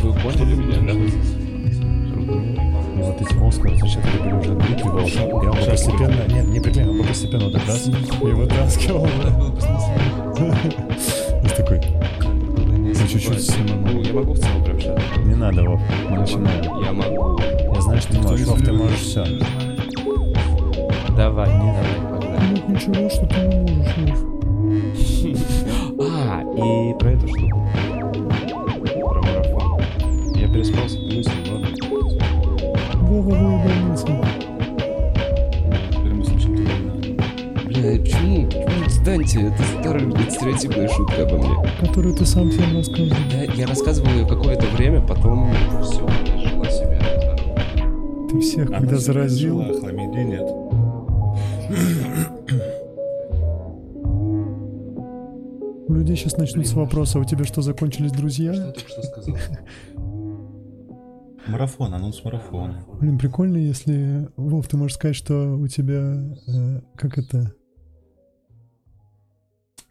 Вы поняли меня, да? И вот эти Оскары, сейчас это были уже. И он бы постепенно, нет, не приклеил, он постепенно вот так раз и вытаскивал. И такой, ну чуть-чуть Ну, я могу в целом прообщаться. не надо, Вов, мы начинаем. Я могу. Я знаю, что ты можешь, Вов, ты можешь все. Давай, давай, погнали. Ну ничего, что ты не можешь, А, и про эту штуку. Почему отстаньте? Это старая стереотипная шутка обо мне. Которую ты сам всем рассказывал. Да, я рассказывал ее какое-то время, потом все, жила себе. Ты всех, когда Она заразил. жила, а нет. У людей сейчас начнутся вопросы, а у тебя что, закончились друзья? только что сказал? Марафон, анонс марафона. Блин, прикольно, если... Вов, ты можешь сказать, что у тебя... э, как это?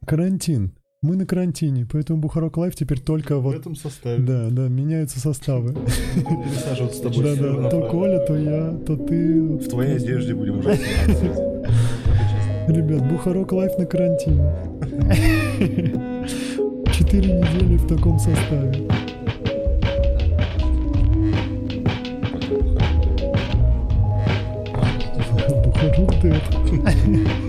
Карантин. Мы на карантине, поэтому Бухарог Лайв теперь только В вот... этом составе. Да, да, меняются составы. Пересаживаться с тобой. Да, да, то Коля, то я, то ты. В твоей одежде будем уже. Ребят, Бухарог Лайв на карантине. Четыре недели в таком составе. Бухарог Dead.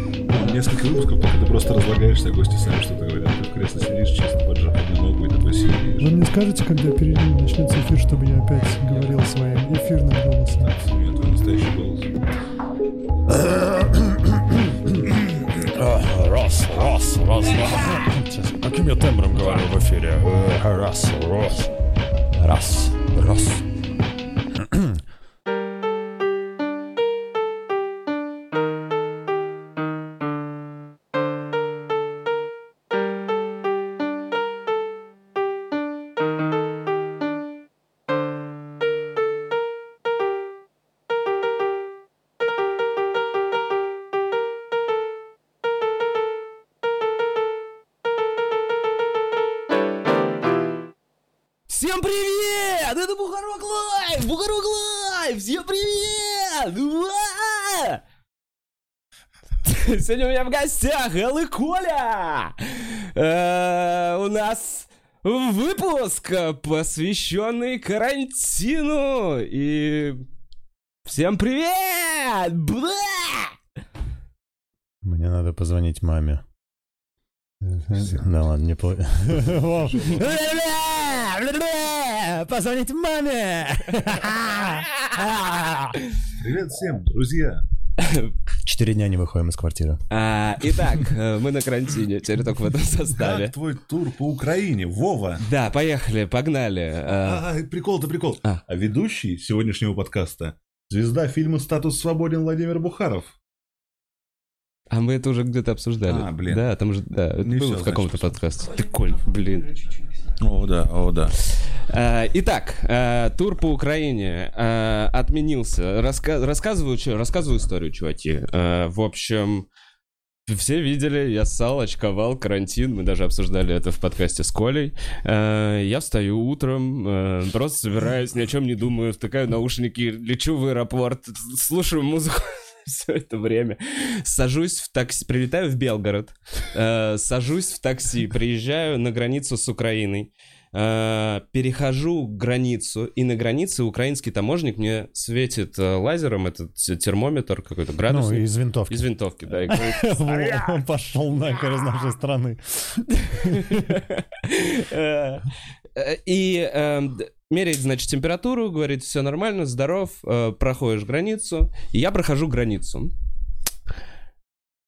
Несколько выпусков, пока ты просто разлагаешься, а гости сами что-то говорят. Ты в кресле сидишь, чисто поджав одну ногу и такой Вы сидишь. мне скажете, когда перерыв начнется эфир, чтобы я опять говорил своим эфирным голосом? У меня твой настоящий голос. Раз, раз, раз. Сейчас, Каким я тембром говорю в эфире? Раз, раз. Раз, раз. Привет! Уа! Сегодня у меня в гостях Эл и Коля! Э, У нас выпуск, посвященный карантину! И всем привет! Бла! Мне надо позвонить маме. Да ладно, не Позвонить маме! Привет всем, друзья! Четыре дня не выходим из квартиры. А, Итак, э, мы на карантине, теперь только в этом составе. Как твой тур по Украине, Вова? Да, поехали, погнали. Э, А, прикол-то прикол. А. А ведущий сегодняшнего подкаста звезда фильма «Статус свободен» Владимир Бухаров. А мы это уже где-то обсуждали. А, блин. Да, там же, да, это Не было всё, в каком-то подкасте. Ты, Коль, блин. О, да, о, да. Э, Итак, э, тур по Украине э, отменился. Раска- рассказываю, рассказываю историю, чуваки. В общем, все видели, я ссал, очковал, карантин, мы даже обсуждали это в подкасте с Колей. Я встаю утром, просто собираюсь, ни о чем не думаю, втыкаю наушники, лечу в аэропорт, слушаю музыку все это время. Сажусь в такси, прилетаю в Белгород, э, сажусь в такси, приезжаю на границу с Украиной, э, перехожу границу, и на границе украинский таможник мне светит э, лазером этот те- термометр какой-то Ну, градусник. из винтовки. Из винтовки, да. и говорит, Он пошел нахер из нашей страны. Э, э, И д- меряет, значит, температуру, говорит, все нормально, здоров, э, проходишь границу. И я прохожу границу.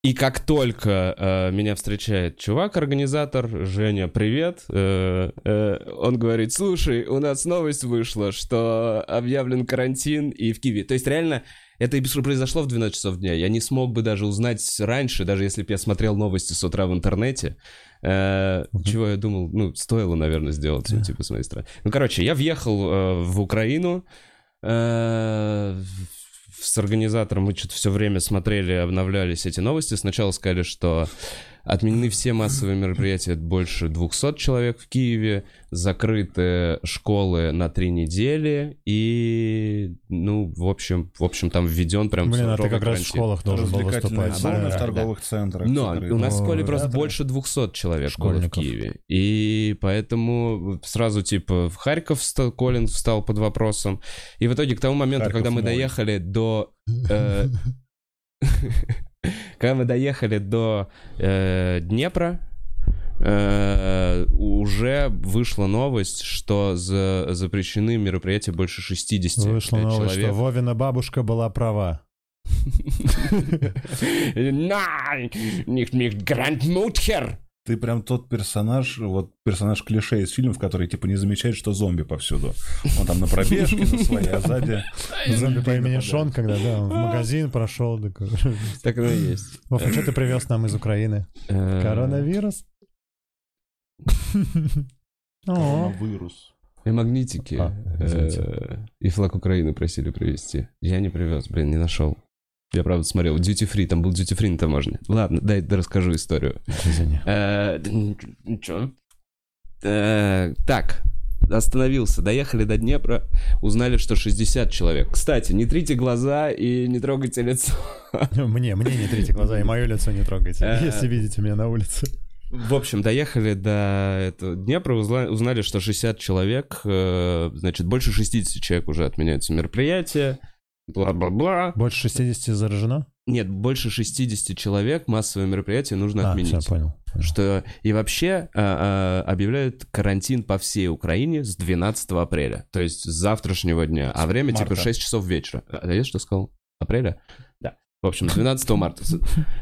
И как только э, меня встречает чувак, организатор, Женя, привет, э, э, он говорит, слушай, у нас новость вышла, что объявлен карантин и в Киеве. То есть реально это и произошло в 12 часов дня. Я не смог бы даже узнать раньше, даже если бы я смотрел новости с утра в интернете. Э, Чего я думал, ну, стоило, наверное, сделать, ну, типа, с моей стороны. Ну, короче, я въехал э, в Украину, э, с организатором мы что-то все время смотрели, обновлялись эти новости. Сначала сказали, что Отменены все массовые мероприятия, больше 200 человек в Киеве, закрыты школы на три недели, и, ну, в общем, в общем, там введен прям Блин, а ты как раз в карантин. школах должен был выступать. зоны Да. в торговых центрах. Но у нас в школе просто да, да. больше 200 человек было в Школьников. Киеве. И поэтому сразу, типа, в Харьков встал, Колин встал под вопросом. И в итоге к тому моменту, Харьков когда мы мой. доехали до... э, Когда мы доехали до э, Днепра, э, уже вышла новость, что за- запрещены мероприятия больше 60 Вышла новость, что человек. Вовина бабушка была права. Nein, nicht mit Grandmutter. Ты прям тот персонаж, вот персонаж клише из фильмов, который типа не замечает, что зомби повсюду. Он там на пробежке, на своей, а сзади... Зомби по имени. Шон, когда, да, в магазин прошел. Так оно и есть. Вов, а что ты привез нам из Украины? Э, Коронавирус? Коронавирус. И магнитики. А, э, И флаг Украины просили привезти. Я не привез, блин, не нашел. Я правда смотрел, duty free, там был duty free на таможне. Ладно, дай расскажу историю. Э, нич- Ничего. Э, Так, остановился, доехали до Днепра, узнали, что 60 человек. Кстати, не трите глаза и не трогайте лицо. Мне, мне не трите глаза и мое лицо не трогайте, Э. если видите меня на улице. В общем, доехали до этого Днепра, узнали, что 60 человек, значит, больше 60 человек уже отменяются мероприятия, бла-бла-бла. Больше 60 заражено? Нет, больше 60 человек массовое мероприятие нужно А, отменить. все, понял. Что и вообще а, а, объявляют карантин по всей Украине с 12 апреля, то есть с завтрашнего дня, а время типа марта. 6 часов вечера. А я что сказал? Апреля? Да. В общем, с 12 марта.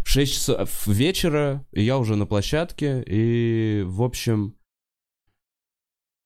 В 6 часов вечера я уже на площадке, и, в общем, а,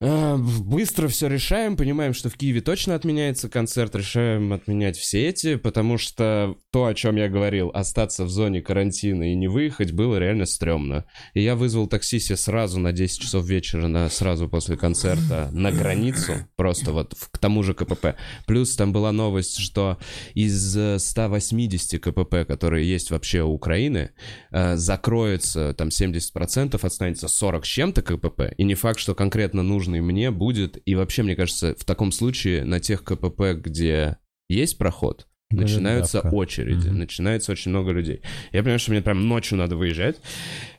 Быстро все решаем, понимаем, что в Киеве точно отменяется концерт, решаем отменять все эти, потому что то, о чем я говорил, остаться в зоне карантина и не выехать, было реально стрёмно. И я вызвал такси себе сразу на 10 часов вечера, на, сразу после концерта, на границу, просто вот в- к тому же КПП. Плюс там была новость, что из э, 180 КПП, которые есть вообще у Украины, э, закроется там 70%, останется 40 с чем-то КПП, и не факт, что конкретно нужный мне будет, и вообще, мне кажется, в таком случае на тех КПП, где есть проход, начинаются давка. очереди, Мгм. начинается очень много людей. Я понимаю, что мне прям ночью надо выезжать.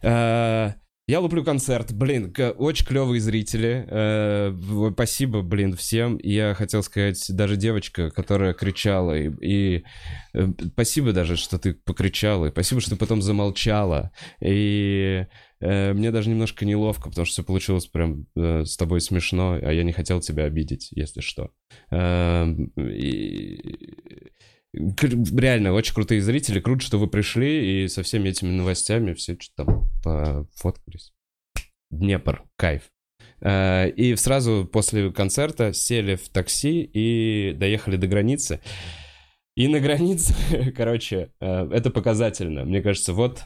Э, Я луплю концерт, блин, очень клевые зрители. Э, Спасибо, блин, всем. Я хотел сказать, даже девочка, которая кричала, и, и, э, спасибо даже, что ты покричала, и спасибо, что ты потом замолчала. И мне даже немножко неловко, потому что все получилось прям э, с тобой смешно, а я не хотел тебя обидеть, если что. Эм, и- Реально, очень крутые зрители. Круто, что вы пришли и со всеми этими новостями все что-то там пофоткались. Днепр, кайф. Э, И сразу после концерта сели в такси и доехали до границы. И на границе, короче, э, это показательно. Мне кажется, вот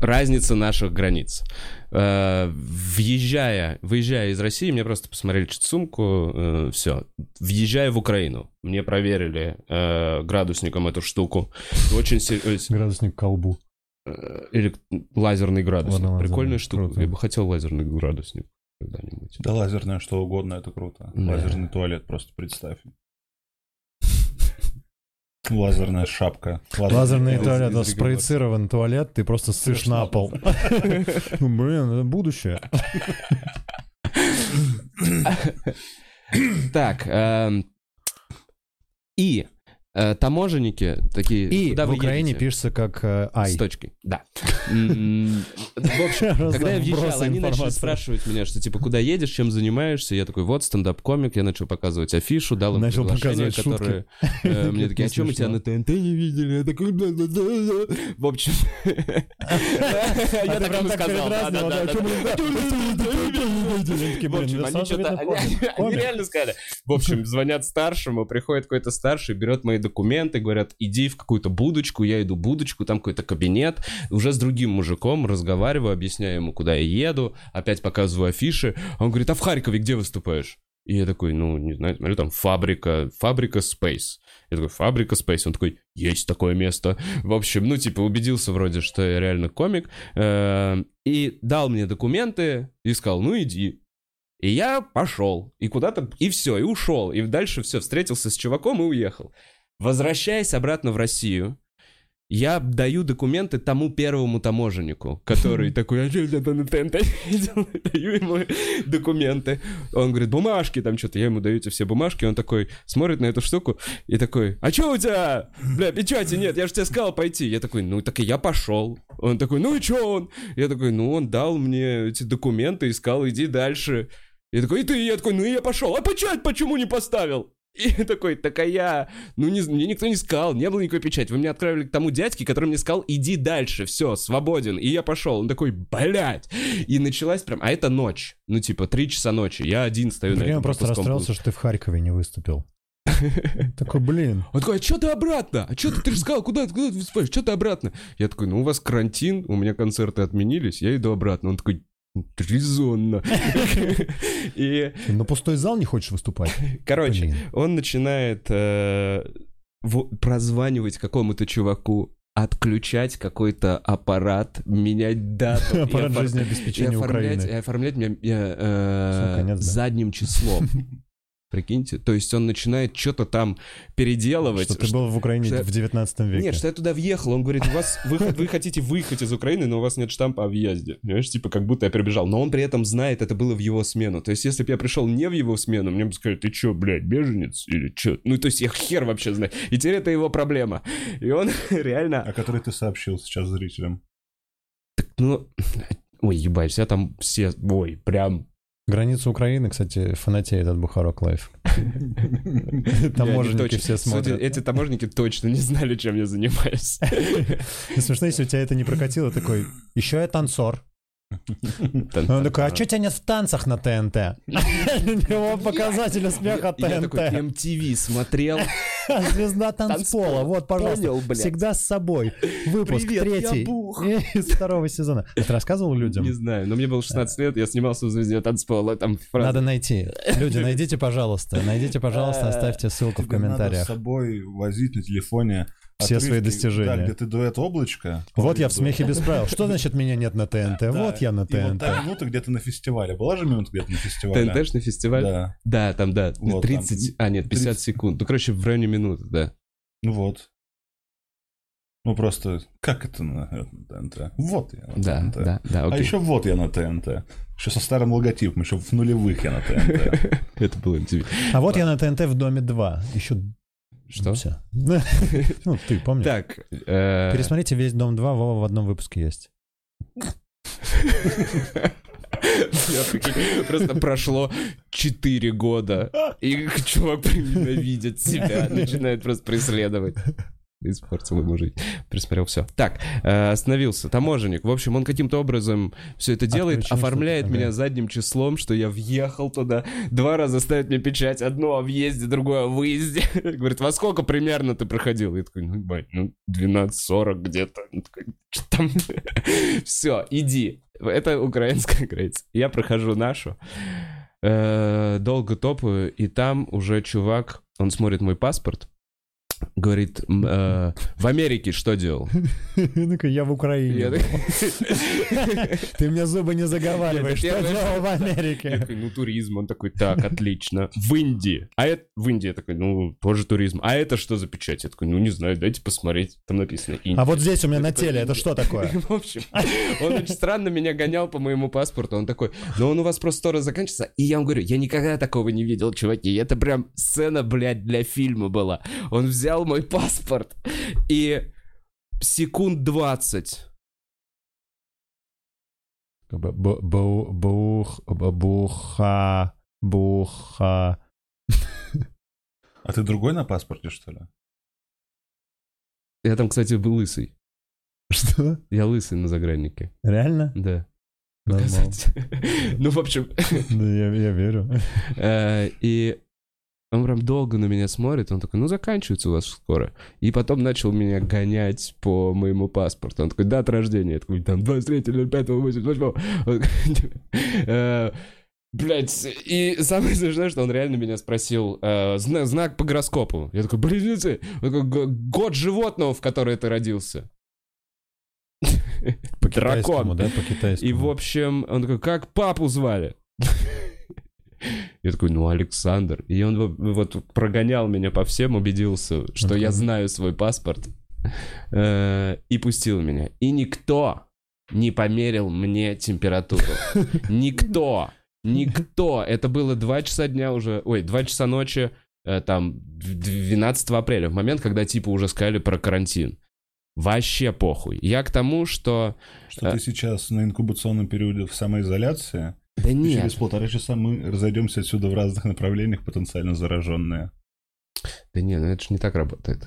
разница наших границ. Э, Въезжая, выезжая из России, мне просто посмотрели чуть сумку, все. Въезжая в Украину, мне проверили э, градусником эту штуку. Очень се- э, с- Градусник колбу. э, или лазерный градусник. Ладно, лазерный, Прикольная штука. круто. Я бы хотел лазерный градусник когда-нибудь. Да лазерное что угодно, это круто. Да. Лазерный туалет, просто представь. Лазерная шапка. Лазерный из- туалет, да, спроецирован туалет, ты просто ссышь на пол. Ну, Блин, это будущее. Так, эм, и таможенники такие... И «Куда в Украине едете?» пишется как э, ай. С точкой, да. В общем, когда я въезжал, они начали спрашивать меня, что типа, куда едешь, чем занимаешься? Я такой, вот, стендап-комик, я начал показывать афишу, дал им Начал приглашение, показывать которые... э, Мне такие, а что мы тебя на ТНТ не видели? Я такой. В общем... Я так ему сказал, они реально сказали. В общем, звонят старшему, приходит какой-то старший, берет мои документы, говорят, иди в какую-то будочку, я иду в будочку, там какой-то кабинет, уже с другим мужиком разговариваю, объясняю ему, куда я еду, опять показываю афиши. Он говорит, а в Харькове где выступаешь? И я такой, ну, не знаю, смотрю, там фабрика, фабрика Space. Я такой, фабрика Space. Он такой, есть такое место. В общем, ну, типа, убедился вроде, что я реально комик. Э, И дал мне документы и сказал, ну, иди. И я пошел. И куда-то, и все, и ушел. И дальше все, встретился с чуваком и уехал. Возвращаясь обратно в Россию, я даю документы тому первому таможеннику, который такой, а что это на ТНТ? Даю ему документы. Он говорит, бумажки там что-то. Я ему даю эти все бумажки. Он такой смотрит на эту штуку и такой, а что у тебя? Бля, печати нет, я же тебе сказал пойти. Я такой, ну так и я пошел. Он такой, ну и что он? Я такой, ну он дал мне эти документы и сказал, иди дальше. Я такой, и ты? Я такой, ну и я пошел. А печать почему не поставил? И такой, так а я... Ну, не, мне никто не сказал, не было никакой печати. Вы меня отправили к тому дядьке, который мне сказал, иди дальше, все, свободен. И я пошел. Он такой, блядь. И началась прям... А это ночь. Ну, типа, три часа ночи. Я один стою на Прикинь, этом просто расстроился, что ты в Харькове не выступил. Такой, блин. Он такой, а что ты обратно? А что ты, ты же сказал, куда, куда ты выступаешь? Что ты обратно? Я такой, ну, у вас карантин, у меня концерты отменились, я иду обратно. Он такой, резонно. И На пустой зал не хочешь выступать? Короче, Блин. он начинает э, во- прозванивать какому-то чуваку, отключать какой-то аппарат, менять дату. и Аппарат жизнеобеспечения оформлять, и Украины. оформлять меня э, да? задним числом. Прикиньте. То есть он начинает что-то там переделывать. Что ты был в Украине что- в 19 веке. Нет, что я туда въехал. Он говорит, у вас вы, вы хотите выехать из Украины, но у вас нет штампа о въезде. Понимаешь, типа как будто я прибежал. Но он при этом знает, это было в его смену. То есть если бы я пришел не в его смену, мне бы сказали, ты чё, блядь, беженец? Или чё? Ну, то есть я хер вообще знаю. И теперь это его проблема. И он реально... О которой ты сообщил сейчас зрителям. Ну, ой, ебать, все там все... Ой, прям... Граница Украины, кстати, фанатеет от Бухарог Лайв. Таможенники все смотрят. Эти таможенники точно не знали, чем я занимаюсь. Смешно, если у тебя это не прокатило, такой, еще я танцор. Он такой, а что тебя нет в танцах на ТНТ? Его показатель успеха Я такой ТНТ. MTV смотрел. Звезда танцпола. Вот, пожалуйста. Всегда с собой. Выпуск третий из второго сезона. Ты рассказывал людям? Не знаю, но мне было 16 лет, я снимался в «Звезде танцпола», там. Надо найти. Люди, найдите, пожалуйста. Найдите, пожалуйста, оставьте ссылку в надо комментариях. с собой возить на телефоне Все свои отрывки, достижения. Да, где ты дуэт облачко. Вот я в смехе без правил. Что значит меня нет на ТНТ? Да. Вот я на И вот ТНТ. та минута где-то на фестивале. Была же минута где-то на фестивале? ТНТшный фестиваль? Да. Да, там, да. Вот 30, а нет, 50 30. секунд. Ну, короче, в районе минуты, да. Ну вот. Ну просто, как это на, на ТНТ? Вот я на Да, ТНТ. да, да, А окей. еще вот я на ТНТ. Еще со старым логотипом, еще в нулевых я на ТНТ. Это было MTV. А вот я на ТНТ в доме 2. Еще Что? все. Ну, ты помнишь. Так, э, Пересмотрите весь дом 2, Вова в одном выпуске есть. Просто прошло 4 года, и чувак ненавидит себя, начинает просто преследовать. Испортил ему жизнь. Присмотрел все. Так, э, остановился. Таможенник. В общем, он каким-то образом все это делает, Отключил оформляет меня задним числом, что я въехал туда. Два раза ставит мне печать. Одно о въезде, другое о выезде. Говорит, во сколько примерно ты проходил? Я такой, ну, бать, ну, 12.40 где-то. Он такой, «Чё там? Все, иди. Это украинская граница. Я прохожу нашу. Э, Долго топаю, и там уже чувак, он смотрит мой паспорт, говорит, э, в Америке что делал? Я в Украине. Ты мне зубы не заговариваешь, что делал в Америке. ну, туризм. Он такой, так, отлично. В Индии. А это в Индии. Такой, ну, тоже туризм. А это что за печать? Я такой, ну, не знаю, дайте посмотреть. Там написано Индия. А вот здесь у меня на теле, это что такое? В общем, он очень странно меня гонял по моему паспорту. Он такой, ну он у вас просто скоро заканчивается. И я ему говорю, я никогда такого не видел, чуваки. Это прям сцена, блядь, для фильма была. Он взял мой паспорт и секунд 20 Как бы бу- бу- бух- бу- Буха... Буха... А ты другой на паспорте, что ли? Я там, кстати, был лысый. Что? Я лысый на заграннике. Реально? Да. Нормально. Ну, в общем, Да, я я верю. э, и он прям долго на меня смотрит, он такой, ну, заканчивается у вас скоро. И потом начал меня гонять по моему паспорту. Он такой, дата рождения. Я такой, там, 23 05 88 Он такой, э, Блять, и самое смешное, что он реально меня спросил э, зна- знак по гороскопу. Я такой, близнецы, Он такой, «Г- год животного, в которое ты родился. По Дракон. да, по китайскому. И, в общем, он такой, как папу звали? Я такой, ну, Александр. И он вот- прогонял меня по всем, убедился, что я знаю свой паспорт. Э, И пустил меня. И никто не померил мне температуру. Никто. Никто. Это было 2 часа дня уже. Ой, 2 часа ночи. э, Там 12 апреля. В момент, когда типа уже сказали про карантин. Вообще похуй. Я к тому, что... Что ты сейчас на инкубационном периоде в самоизоляции, Да нет. через полтора часа мы разойдемся отсюда в разных направлениях, потенциально зараженные. Да не, ну это же не так работает.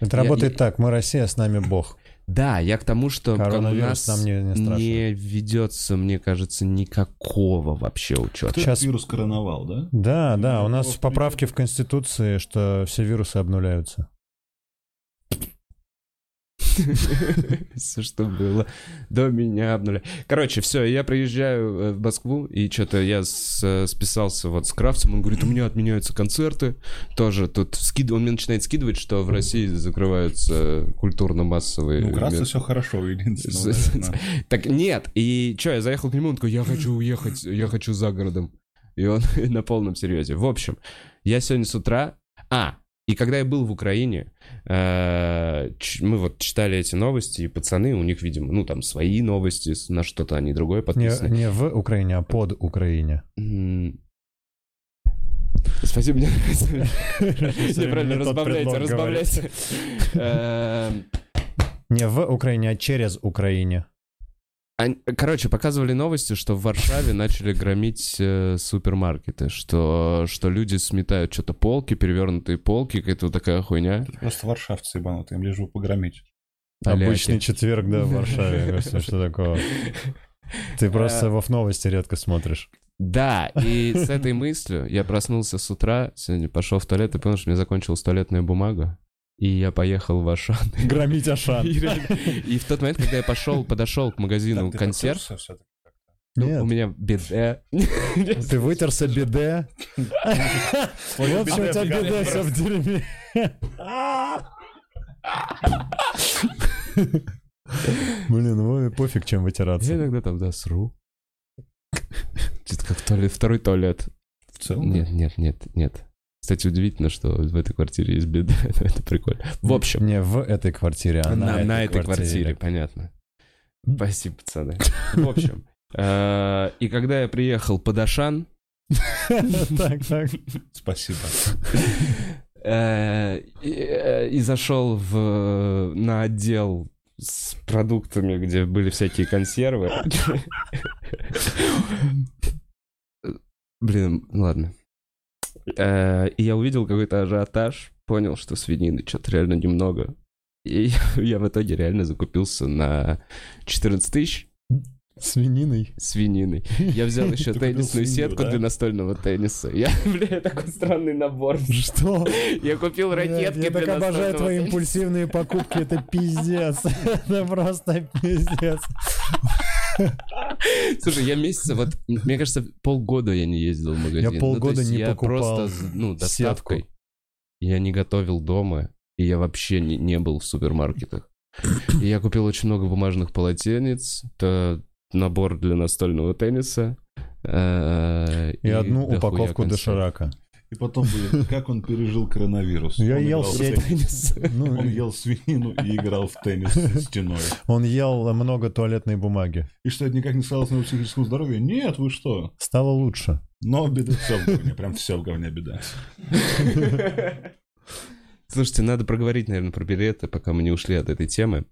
Это Я- работает я- так, мы Россия, с нами Бог. Да, я к тому, что как у Коронавирус нас нам не, не страшно. не ведется, мне кажется, никакого вообще учета. Кто Сейчас- вирус короновал, да? Да, да, у Ну, нас в поправки в Конституции, что все вирусы обнуляются. Все, что было до меня обнуля. Короче, все, я приезжаю э, в Москву, и что-то я э, списался вот с Кравцем, он говорит, у меня отменяются концерты, тоже тут скид... он мне начинает скидывать, что в России закрываются культурно-массовые... Ну, мер- все хорошо, единственное. Так нет, и что, я заехал к нему, он такой, я хочу уехать, я хочу за городом. И он на полном серьезе. В общем, я сегодня с утра... А, и когда я был в Украине, э, мы вот читали эти новости, и пацаны, у них, видимо, ну, там свои новости, на что-то они другое Не, подписаны. не в Украине, а под Украине. Спасибо, мне нравится. Неправильно, разбавляйте, разбавляйте. Эм, Не в Украине, а через Украине. Короче, показывали новости, что в Варшаве начали громить э, супермаркеты, что, что люди сметают что-то полки, перевернутые полки, какая-то вот такая хуйня. Это Просто варшавцы ебанутые, им лишь бы погромить. Поляки. Обычный четверг, да, в Варшаве. Что такого? Ты просто Э, в новости редко смотришь. Да, и с этой мыслью я проснулся с утра, сегодня пошел в туалет и понял, что у меня закончилась туалетная бумага, и я поехал в Ашан. Громить Ашан. И в тот момент, когда я пошел, подошел к магазину Так, ты консерв, ну, Нет. у меня беде. Ты вытерся биде. Вот что у тебя биде все в дерьме. Блин, ну пофиг, чем Я вытираться. иногда там, да, сру. Что-то как туалет, второй туалет. В целом? Нет, нет, нет, нет. Кстати, удивительно, что в этой квартире есть беда. Это прикольно. В общем, Не в этой квартире, а на, на, на этой квартире, понятно. Спасибо, пацаны. В общем, э, и когда я приехал под Ашан, Так, так. Спасибо. э, и, э, и зашел в, на отдел с продуктами, где были всякие консервы. Блин, ладно. Э, И я увидел какой-то ажиотаж, понял, что свинины что-то реально немного. И я в итоге реально закупился на 14 тысяч Свининой. свинины. Я взял еще теннисную свинью, сетку да? для настольного тенниса. Я, бля, такой странный набор. Что? Я купил ракетки Я так обожаю твои импульсивные покупки, это пиздец. Это просто пиздец. Слушай, я месяца, вот, мне кажется, полгода я не ездил в магазин. Я Ну, то полгода есть не я покупал просто, ну, сетку. доставкой. Я не готовил дома, и я вообще не, не был в супермаркетах. И я купил очень много бумажных полотенец, это набор для настольного тенниса. э, И одну дохуя упаковку доширака. И потом, блин, как он пережил коронавирус? Я Он ел теннис. Ну, Он ел свинину и играл в теннис стеной. он ел много туалетной бумаги. И что, это никак не сказалось на его психическом здоровье? Нет, вы что? Стало лучше. Но беда все в говне, прям все в говне беда. Слушайте, надо проговорить, наверное, про билеты, пока мы не ушли от этой темы.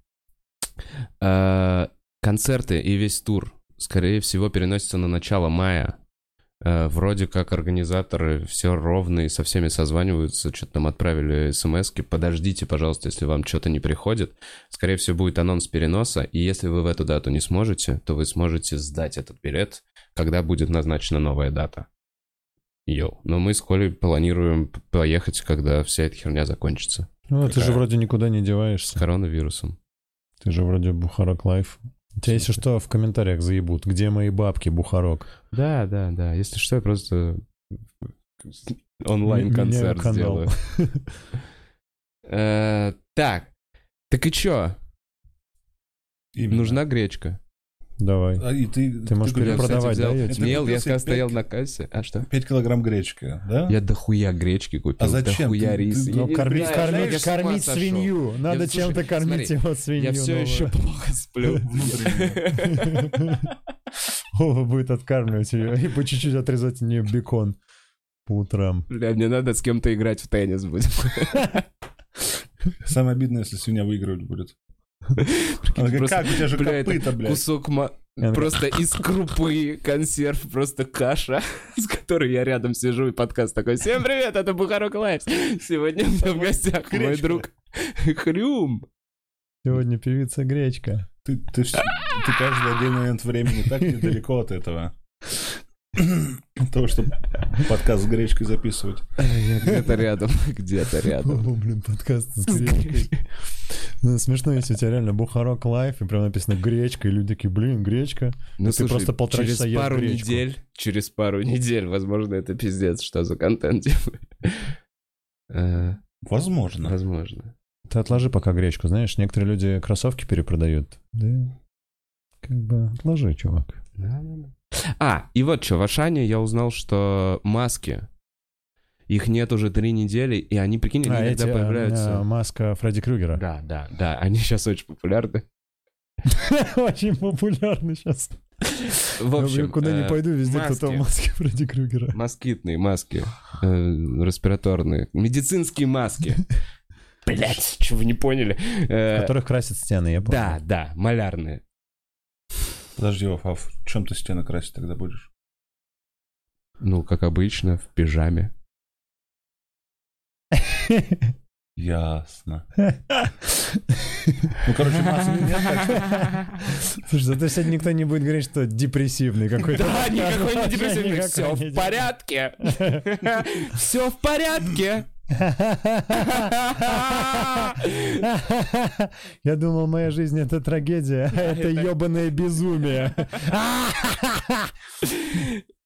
А, Концерты и весь тур, скорее всего, переносятся на начало мая. А, Вроде как организаторы все ровно и со всеми созваниваются, что-то там отправили смс -ки. Подождите, пожалуйста, если вам что-то не приходит. Скорее всего, будет анонс переноса, и если вы в эту дату не сможете, то вы сможете сдать этот билет, когда будет назначена новая дата. Йоу. Но мы с Колей планируем поехать, когда вся эта херня закончится. Ну, ты же Какая? вроде никуда не С деваешься. коронавирусом. Ты же вроде Бухарог Лайв Тебя, если что, в комментариях заебут. Где мои бабки, Бухарог? Да, да, да. Если что, я просто онлайн-концерт сделаю. Э, Так, так и чё? Именно. Нужна гречка. Давай. А, и ты, Ты можешь кстати, перепродавать, взял да, я мел, Ты я купил сказал, себе стоял пять- на кассе. А что? 5 килограмм гречки, да? Я дохуя гречки купил, А зачем? дохуя Ты- риса. ты- Я Ну, кормить, знаю, кормить, знаешь, кормить сошел. свинью. Надо Я- чем-то слушай, кормить смотри, его свинью. Я все новую. еще плохо сплю. Вова будет откармливать ее и по чуть-чуть отрезать от нее бекон по утрам. Бля, мне надо с кем-то играть в теннис будет. Самое обидное, если свинья выигрывать будет. Как у тебя же бля, копыта, блядь. Кусок ма- просто из крупы консерв, просто каша, с которой я рядом сижу и подкаст такой. Всем привет, это Бухарог Лайв. Сегодня у меня в гостях мой друг Хрюм. Сегодня певица Гречка. Ты, ты, каждый отдельный момент времени так недалеко от этого. Того, чтобы подкаст с гречкой записывать. Где-то рядом, где-то рядом. О, блин, подкаст с гречкой. Ну, смешно, если у тебя реально Бухарок лайф, и прям написано гречка, и люди такие, блин, гречка. Ну, ты слушай, просто полтора через часа ешь пару гречку. недель, через пару недель, возможно, это пиздец, что за контент. Э, Возможно. Возможно. Ты отложи пока гречку, знаешь, некоторые люди кроссовки перепродают. Да, как бы отложи, чувак. А, и вот что, в Ашане я узнал, что маски, их нет уже три недели, и они, прикинь, они А, иногда эти, а, появляются. а, маска Фредди Крюгера. Да, да, да, они сейчас очень популярны. Очень популярный сейчас. В общем, куда ни э, пойду, везде кто-то маски. Фредди Крюгера. Москитные маски, э, респираторные, медицинские маски. Блять, что вы не поняли? В Э, которых красят стены, я понял. Да, да, малярные. Подожди, Вов, а в чем ты стены красить тогда будешь? Ну, как обычно, в пижаме. Ясно. Ну, короче, масок нет, так что... Слушай, зато сегодня никто не будет говорить, что депрессивный какой-то. Да, никакой не депрессивный. Никакой Все не в порядке. Все в порядке. Я думал, моя жизнь это трагедия, а это ебаное безумие.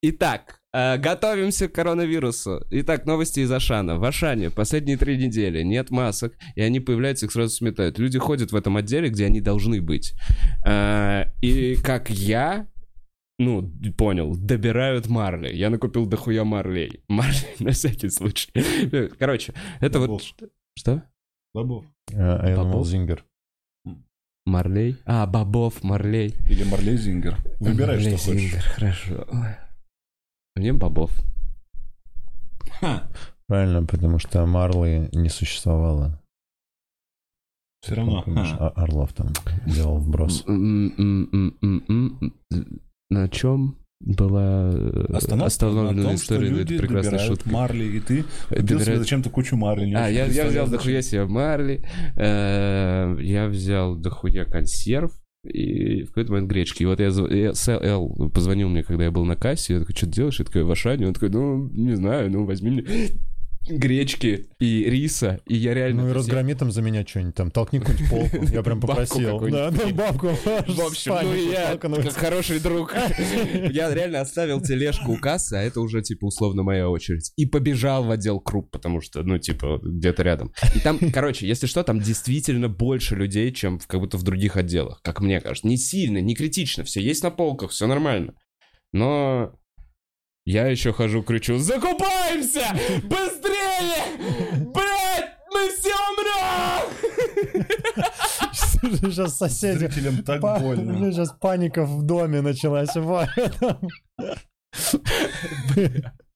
Итак, э, готовимся к коронавирусу. Итак, новости из Ашана. В Ашане последние три недели нет масок, и они появляются, их сразу сметают. Люди ходят в этом отделе, где они должны быть. Э, И как я, ну, понял, добирают марли. Я накупил дохуя марлей. Марли на всякий случай. Короче, это вот... Бобов. Что? Бобов. А я думал, Бобов? Зингер. Марлей? А, бобов, марлей. Или Марлей Зингер. Выбирай, Марлей что хочешь. Зингер, Хорошо. Ой. Мне бобов. Правильно, потому что Марлы не существовало. Все равно. Помнишь, ха. а- Орлов там делал вброс. На чем была э, остановлена на том, что история люди этой прекрасной шутки? марли, и ты купил себе Добирают- зачем-то кучу марли. не А, я, я взял дохуя себе марли, э, я взял дохуя консерв, и в какой-то момент гречки. И вот я, я с Эл позвонил мне, когда я был на кассе, я такой, что ты делаешь? Я такой, в Ашане. Он такой, ну, не знаю, ну, возьми мне гречки и риса, и я реально... Ну и я- разгромитом за меня что-нибудь там, толкни какую-нибудь полку. Я прям попросил. Да, да, бабку. В общем, ну и я, как хороший друг, я реально оставил тележку у кассы, а это уже, типа, условно моя очередь. И побежал в отдел круп, потому что, ну, типа, где-то рядом. И там, короче, если что, там действительно больше людей, чем как будто в других отделах, как мне кажется. Не сильно, не критично, все есть на полках, все нормально. Но я еще хожу, кричу, закупаемся! Быстрее! Блять, мы все умрем! Сейчас соседи... Зрителям так больно. Блин, сейчас паника в доме началась.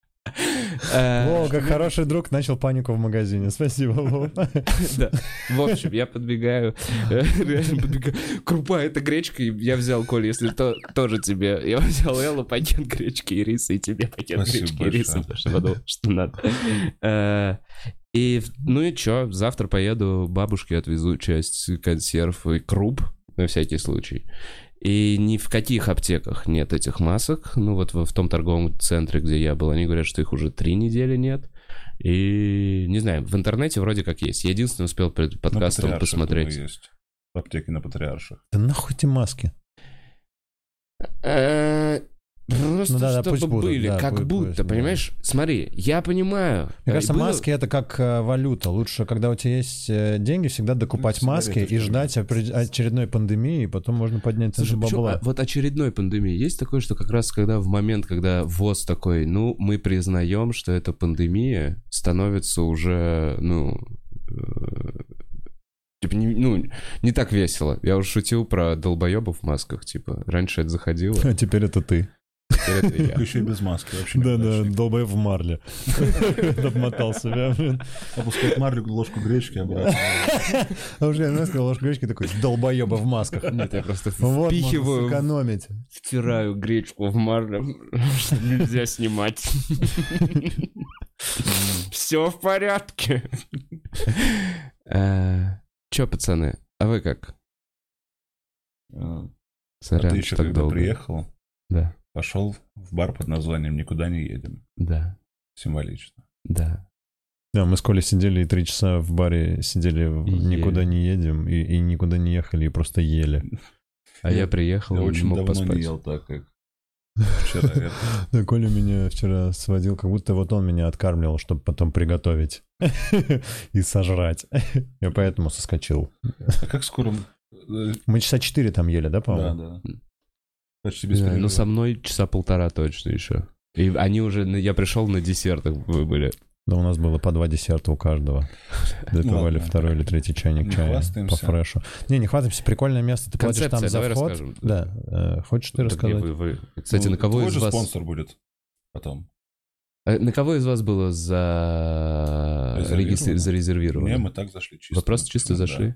Э, Вова, как хороший друг, начал панику в магазине. Спасибо, Вова. Да. В общем, я подбегаю, э, реально подбегаю. Крупа, это гречка, и я взял, Коль, если то, тоже тебе. Я взял Эллу пакет гречки и риса, и тебе пакет гречки и риса, потому что подумал, что надо. Э, И, ну и чё, завтра поеду, бабушке отвезу часть консерв и круп, на всякий случай. И ни в каких аптеках нет этих масок. Ну вот в, в том торговом центре, где я был, они говорят, что их уже три недели нет. И не знаю, в интернете вроде как есть. Я единственное успел перед подкастом посмотреть. думаю, есть. В аптеке на Патриарших. Да нахуй эти маски? Просто Ну да, да, чтобы пусть будут, были, да, как пусть- будто, пусть, да. понимаешь? Смотри, я понимаю. Мне кажется, Было- маски это как э, валюта. Лучше, когда у тебя есть э, деньги, всегда докупать Ну, маски сигареты и ждать опре- очередной пандемии, и потом можно поднять Слушай, бабла. а вот очередной пандемии есть такое, что как раз когда в момент, когда ВОЗ такой, ну, мы признаем, что эта пандемия становится уже, ну, э, типа, не, ну, не так весело. Я уже шутил про долбоебов в масках, типа, раньше это заходило, А теперь это ты. Теперь это я. Еще и без маски. Вообще Да, да, неудачник. долбоев в марле. Обмотал себя. блин. Опускать марлю, ложку гречки обратно. А уже я сказал, ложку гречки такой, долбоеба в масках. Нет, я просто впихиваю, сэкономить. втираю гречку в марлю, что нельзя снимать. Все в порядке. Че, пацаны, а вы как? Э, А Сорян, ты еще так когда долго. приехал, Да, пошел в бар под названием «Никуда не едем». да, Символично. да. Да, мы с Колей сидели и три часа в баре сидели, в- никуда не едем, и, и никуда не ехали, и просто ели. А я приехал Я и очень мог давно поспать. не ел так, как вчера. Да, Коля меня вчера сводил, как будто вот он меня откармливал, чтобы потом приготовить и сожрать. Я поэтому соскочил. А как скоро... э, Мы часа четыре там ели, да, Да, по-моему? да. Почти без Да, ну со мной часа полтора точно еще. И они уже, на- я пришел на десертах, вы были. Да, у нас было по два десерта у каждого. Допивали ладно. второй или третий чайник Не чая по фрешу. Не, не хватаемся, прикольное место. Ты платишь там за давай вход. расскажем. Да, э, хочешь ты рассказать? вы- вы- Кстати, Ну, на кого твой из же вас... спонсор будет потом. А На кого из вас было за... Резервировано? регистри- зарезервировано? Не, мы так зашли чисто. Вы просто чисто Да. зашли?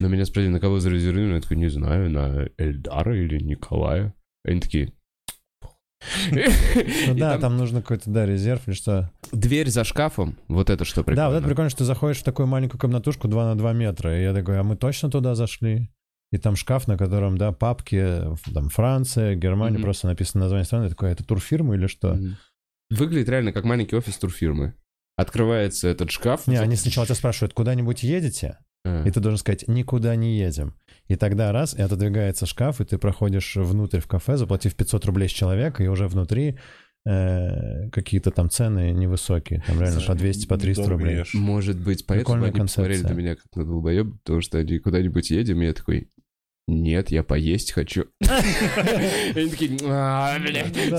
Но меня спросили, на кого зарезервировано? Я такой, не знаю, на Эльдара или Николая. Они такие... Ну да, там там нужно какой-то, да, резерв или что. Дверь за шкафом, вот это что прикольно. Да, вот это прикольно, что ты заходишь в такую маленькую комнатушку 2 на 2 метра. И я такой, а мы точно туда зашли? И там шкаф, на котором, да, папки, там Франция, Германия, Мгм. просто написано название страны. Я такой, «А это турфирма или что? Мгм. Выглядит реально как маленький офис турфирмы. Открывается этот шкаф. Не, они сначала тебя спрашивают, куда-нибудь едете? И ты должен сказать, никуда не едем. И тогда раз, и отодвигается шкаф, и ты проходишь внутрь в кафе, заплатив 500 рублей с человека, и уже внутри э, какие-то там цены невысокие. Там реально по 200, по 300 Дорого рублей. Может быть, поэтому Прикольная они посмотрели на концепция. меня как на долбоеб, потому что они куда-нибудь едем, и я такой, нет, я поесть хочу. Они такие, «А,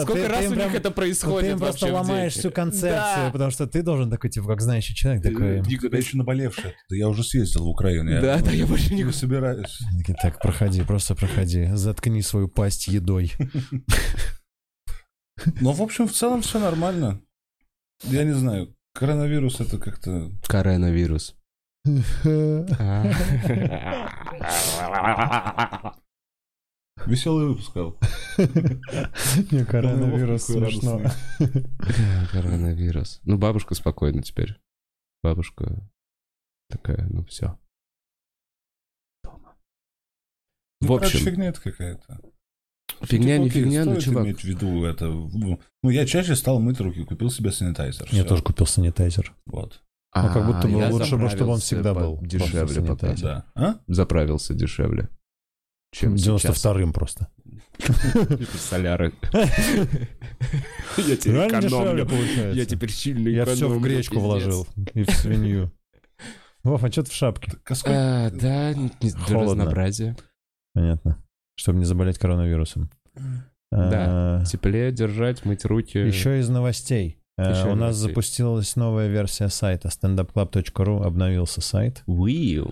сколько раз у них это Ну, происходит ты просто ломаешь всю концепцию, потому что ты должен такой, типа, как знающий человек, такой... Никогда еще наболевший. Да я уже съездил в Украину. Да, да, я больше не собираюсь. Так, проходи, просто проходи. Заткни свою пасть едой. Но, в общем, в целом все нормально. Я не знаю. Коронавирус это как-то... Коронавирус. Веселый выпуск, Ал. Не, коронавирус смешно. Коронавирус. Ну, бабушка спокойна теперь. Бабушка такая, ну все. Ну, В общем, фигня это какая-то. фигня Типа, не фигня, но чувак. иметь в виду это. Ну, я чаще стал мыть руки, купил себе санитайзер. Я тоже купил санитайзер. Вот. Ну, как будто бы лучше бы, чтобы он всегда по- был. Дешевле пока. Да. А? Заправился дешевле. Чем сейчас. 92-м просто. Соляры. Я теперь экономлю. Я теперь сильно Я все в гречку вложил. И в свинью. Вов, а что ты в шапке? А А, да, для разнообразия. Понятно. Чтобы не заболеть коронавирусом. Да. А, Теплее держать, мыть руки. Еще из новостей. Еще У нас новостей. запустилась новая версия сайта. standupclub.ru обновился сайт. Уил.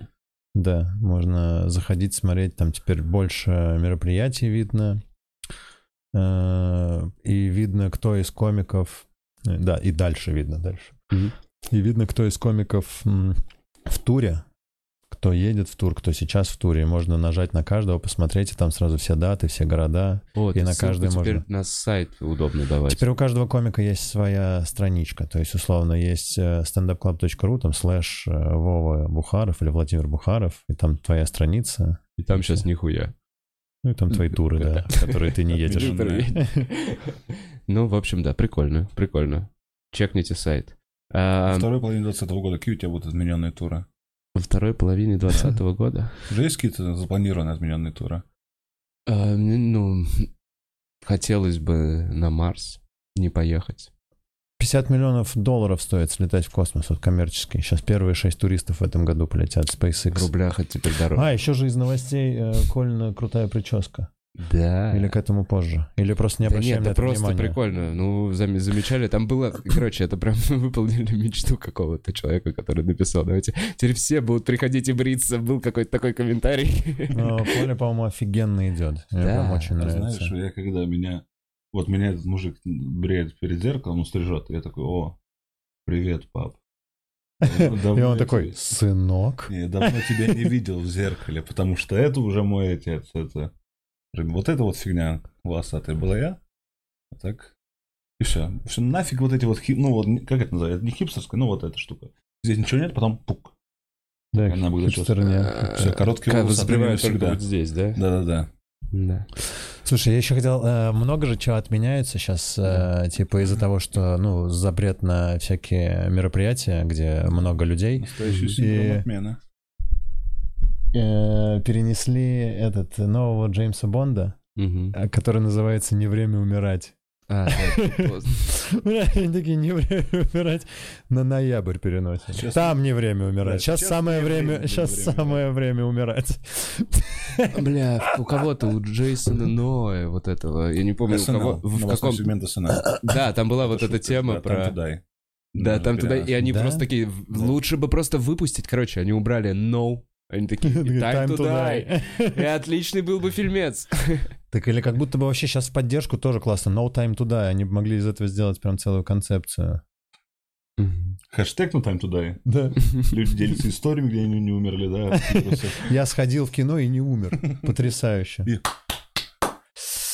Да, можно заходить, смотреть. Там теперь больше мероприятий видно. Э, И видно, кто из комиков... э, Да, и дальше видно, дальше. Мгм. И видно, кто из комиков в туре, кто едет в тур, кто сейчас в туре. Можно нажать на каждого, посмотреть, и там сразу все даты, все города. Вот, И на каждый теперь можно. на сайт удобно давать. Теперь у каждого комика есть своя страничка. То есть, условно, есть э, standupclub.ru, там слэш э, Вова Бухаров или Владимир Бухаров, и там твоя страница, И там сейчас нихуя. ну и там твои туры, да, в которые ты не едешь. Ну, в общем, да, прикольно, прикольно. Чекните сайт. А, второй половине 2020 года какие у тебя будут отмененные туры? Во второй половине 2020 года. Уже есть какие-то запланированные отмененные туры? А, ну, Хотелось бы на Марс не поехать. 50 миллионов долларов стоит слетать в космос, вот коммерческий. Сейчас первые шесть туристов в этом году полетят в В SpaceX. рублях это теперь дороже. А, еще же из новостей э, Колина крутая прическа. Да. Или к этому позже? Или просто не Да обращаем нет, на это просто внимания? прикольно. Ну, зам- замечали, там было... Короче, это прям выполнили мечту какого-то человека, который написал. Давайте, теперь все будут приходить и бриться. Был какой-то такой комментарий. Но Коля, по-моему, офигенно идет. Мне Да, прям очень нравится. знаешь, я когда меня... Вот меня этот мужик бреет перед зеркалом, он стрижет, я такой, о, привет, пап. И он такой, сынок. Я давно тебя не видел в зеркале, потому что это уже мой отец. Это... Вот эта вот фигня волосатая была я. А так... И все. Все нафиг вот эти вот... хип- Ну вот, как это называется? Не хипстерская, ну вот эта штука. Здесь ничего нет, потом пук. Да, Она будет хипстер нет. Волосы Воспевают отныне только всегда. вот здесь, да? Да-да-да. Да. Слушай, я еще хотел, э, много же чего отменяется сейчас, э, типа из-за того, что, ну, запрет на всякие мероприятия, где много людей, Настоящий И- синдром отмены. Э, перенесли этот нового Джеймса Бонда, э, который называется «Не время умирать». А, они такие, не время умирать, на ноябрь переносят. Сейчас- Там не время умирать. Сейчас, сейчас самое время, время, сейчас время самое время умирать. Бля, у кого-то, у Джейсона Ноэ, вот этого, я не помню, у кого, в каком... сегмент SNL. Да, там была вот эта тема про... Да, там туда, и они просто такие, лучше бы просто выпустить, короче, они убрали no, они такие, time to die, и отличный был бы фильмец. Так или как будто бы вообще сейчас в поддержку тоже классно. No time to die. Они бы могли из этого сделать прям целую концепцию. Хэштег на Time to Die. Да. Люди делятся историями, где они не умерли, да. Я сходил в кино и не умер. Потрясающе.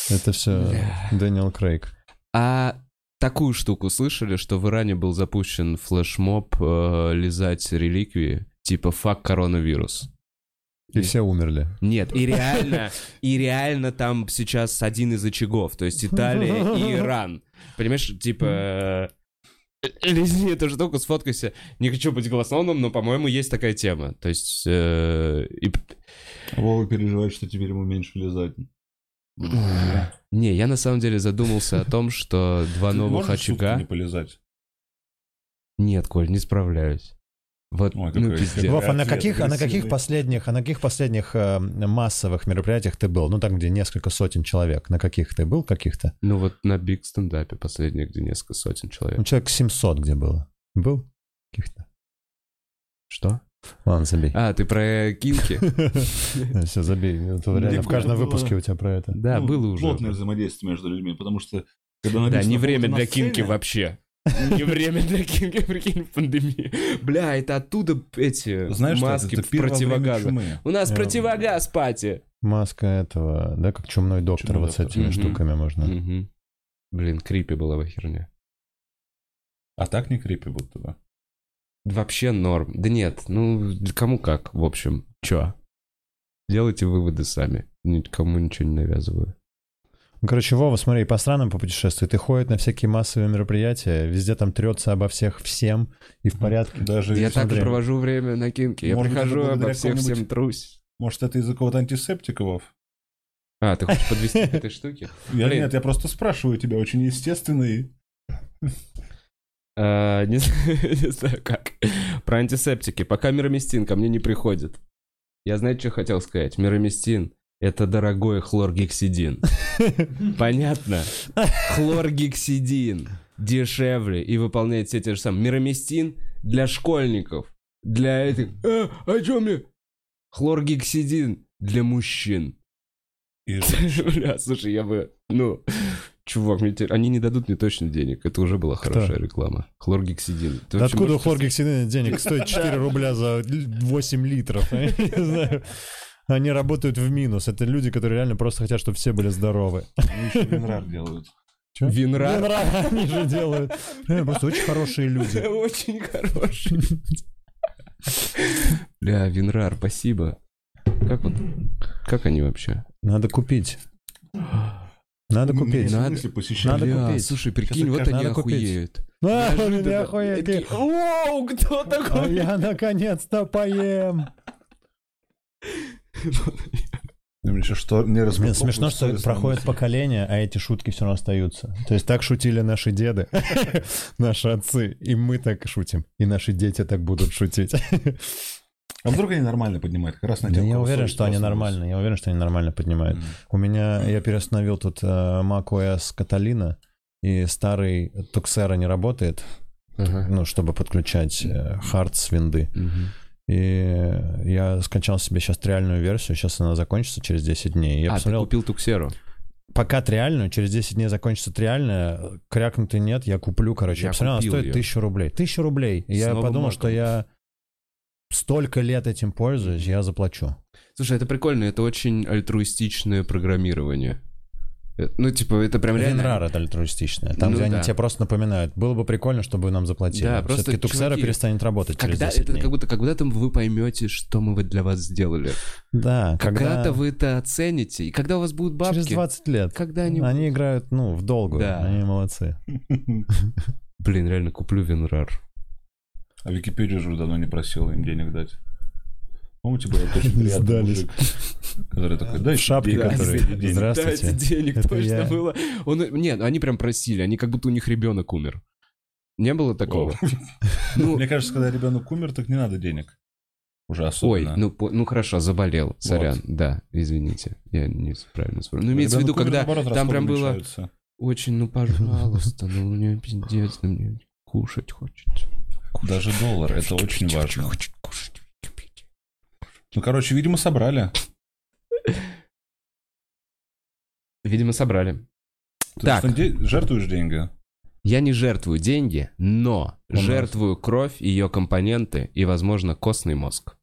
Это все. Дэниел Крейг. А такую штуку слышали, что в Иране был запущен флешмоб э, лизать реликвии, типа фак коронавирус. И все умерли. Нет, и реально, и реально там сейчас один из очагов, то есть Италия и Иран. Понимаешь, типа... э, Лизни эту штуку, сфоткайся. Не хочу быть голословным, но, по-моему, есть такая тема. То есть... э, и- Вова переживает, что теперь ему меньше лизать. Не, я на самом деле задумался о том, что два новых можешь сутки очага... не полизать? Нет, Коль, не справляюсь. Вот, Ой, ну. Вов, а на каких, а на каких последних, а на каких последних э, массовых мероприятиях ты был? Ну, там, где несколько сотен человек. На каких ты был? Каких-то? Ну вот на биг стендапе последний, где несколько сотен Ну, человек. человек 700 где было. Был? Каких-то? Что? Ладно, забей. А, ты про кинки? Все, забей. Реально в каждом выпуске у тебя про это. Да, Ну, было уже. Плотное взаимодействие между людьми, потому что... Когда Да, не «Вот время для сцене», кинки вообще. Не время для кинки, прикинь, в пандемии. Бля, это оттуда эти Знаешь, что это? маски это противогаза. У нас Я- противогаз, пати. Маска этого, да, как чумной доктор Чумной вот с доктор. этими Мгм. штуками можно. Мгм. Блин, крипи была бы херня. А так не крипи будто бы. Вообще норм. Да нет, ну, кому как, в общем. Чё? Делайте выводы сами. Никому ничего не навязываю. Ну, короче, Вова, смотри, по странам попутешествует, и ходит на всякие массовые мероприятия, везде там трется обо всех всем и в порядке. Даже Я так и смотри. провожу время на кинке. Я Может, прихожу, обо всех всем трусь. Может, это из-за кого-то антисептиков? А, ты хочешь подвести к этой штуке? Я, Блин. нет, я просто спрашиваю тебя очень естественно и... А, Не знаю не знаю как. Про антисептики. Пока мироместин ко мне не приходит. Я, знаете, что хотел сказать? Мироместин — это дорогой хлоргексидин. Понятно? Хлоргексидин дешевле и выполняет все те же самые. Мироместин для школьников. Для этих... А, о чем мне? Хлоргексидин для мужчин. Бля, слушай, я бы... Ну, чувак, мне теперь- они не дадут мне точно денег. Это уже была хорошая реклама. Хлоргексидин. Ты Да откуда у можешь хлоргексидина денег стоит 4 рубля за 8 литров? Я не знаю. Они работают в минус. Это люди, которые реально просто хотят, чтобы все были здоровы. они еще винрар делают. Чё? Винрар? Винрар они же делают. Реально Просто очень хорошие люди. Очень хороший. Бля, Винрар, спасибо. Как вот... Как они вообще? Надо купить. Надо купить. Надо-. Надо Бля, купить. слушай, прикинь, вот они охуеют. А, охуеть. Такие, Воу, кто А такой? я наконец-то поем. Мне еще что не Мне смешно, что проходит поколение, а эти шутки все равно остаются. То есть так шутили наши деды, наши отцы, и мы так шутим, и наши дети так будут шутить. А вдруг они нормально поднимают? Как раз на Да тему я уверен, что они нормально, я уверен, что они нормально поднимают. У меня, я переустановил тут э, macOS Catalina, и старый Tuxera не работает, ну, чтобы подключать э, хард с винды. И я скачал себе сейчас триальную версию, сейчас она закончится через 10 дней. Я а, посмотрел, ты купил Туксеру. пока триальную, через 10 дней закончится триальная, крякнутый нет, я куплю, короче. Я Я, посмотрел, она стоит её. 1000 рублей. 1000 рублей. И С я подумал, маком. что я столько лет этим пользуюсь, я заплачу. Слушай, это прикольно, это очень альтруистичное программирование. Э, Ну, типа, это прям реально... WinRAR это альтруистичное. Там, Ну где да. они тебе просто напоминают. Было бы прикольно, чтобы вы нам заплатили. Да, просто, Все-таки чуваки, перестанет работать через Когда 10 это дней. как будто когда-то вы поймете, что мы для вас сделали. Да, когда... Когда-то вы это оцените. И когда у вас будут бабки, Через 20 лет. когда-нибудь... Они играют, ну, в долгую. Да. Они молодцы. Блин, реально куплю Винрар. А Википедию уже давно не просил им денег дать. Помните, был очень приятный мужик, который такой, дай денег, который- дай денег». Здравствуйте. Денег, Это точно я. было. Он, нет, они прям просили, они как будто у них ребенок умер. Не было такого? Ну, Мне кажется, когда ребенок умер, так не надо денег. Уже ой, особенно. ну, по- ну хорошо, заболел, сорян, да, извините, я не правильно вспомнил. Ну, имеется в виду, когда наоборот, там прям было очень, ну, пожалуйста, ну, у нее пиздец, ну, мне кушать хочется. Даже доллар, это очень важно. Хочет кушать. Ну, короче, видимо, собрали. Видимо, собрали. Ты Так. что, де- жертвуешь деньги? Я не жертвую деньги, но нас. жертвую кровь, ее компоненты и, возможно, костный мозг.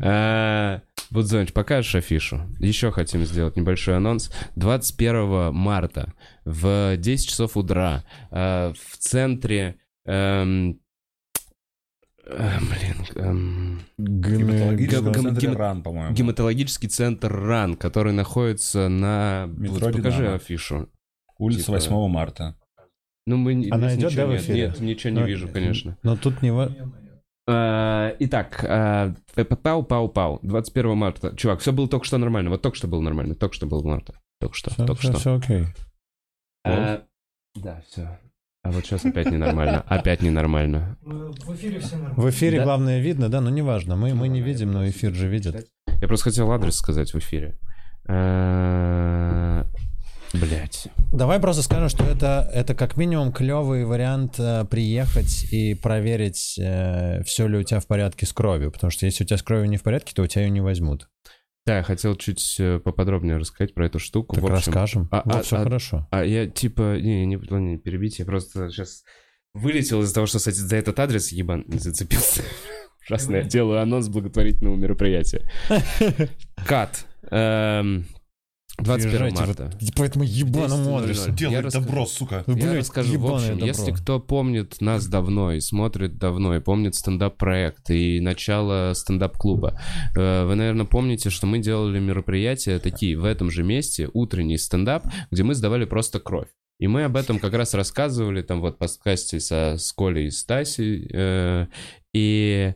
А, Будзонч, покажешь афишу? Еще хотим сделать небольшой анонс. 21 марта в 10 часов утра э, в центре... эм, блин... эм, Гематологический гем- центр РАН, по-моему. гематологический центр РАН, который находится на... Метро Вот покажи «Динамо». афишу. Улица типа- 8 марта. Ну, мы... не- Она идет, ничего да, в нет. эфире? Нет, ничего не Ну, вижу, конечно. Но тут не... во- Э, Итак, э, пау, пау, пау, 21 марта. Чувак, все было только что нормально. Вот только что было нормально. Только что было марта. Только что, Все, только что. окей. Э, Да, все. А вот сейчас опять ненормально. Опять ненормально. В эфире все нормально. В эфире Да. главное видно, да, но неважно. Мы, мы не видим, но эфир же видит. Я просто хотел адрес сказать в эфире. Блять. Давай просто скажем, что это, это как минимум клевый вариант э, приехать и проверить, все ли у тебя в порядке с кровью. Потому что если у тебя с кровью не в порядке, то у тебя ее не возьмут. Да, я хотел чуть э, поподробнее рассказать про эту штуку. Так в общем, расскажем. а- вот а- все а- хорошо. А я типа, не, не планирую перебить, я просто сейчас вылетел из-за того, что, кстати, за этот адрес ебан зацепился. Ужасно, я делаю анонс благотворительного мероприятия. Кат. Эм, 21 Приезжайте марта. вот по этому ебаному 10:00. адресу. Делай Я расскажу. добро, сука. Ну, Я блядь, расскажу, в общем, добро. если кто помнит нас давно и смотрит давно, и помнит стендап-проект и начало стендап-клуба, э, вы, наверное, помните, что мы делали мероприятия такие в этом же месте, утренний стендап, где мы сдавали просто кровь. И мы об этом как раз рассказывали там вот в подкасте со, с Колей и Стасей. э, и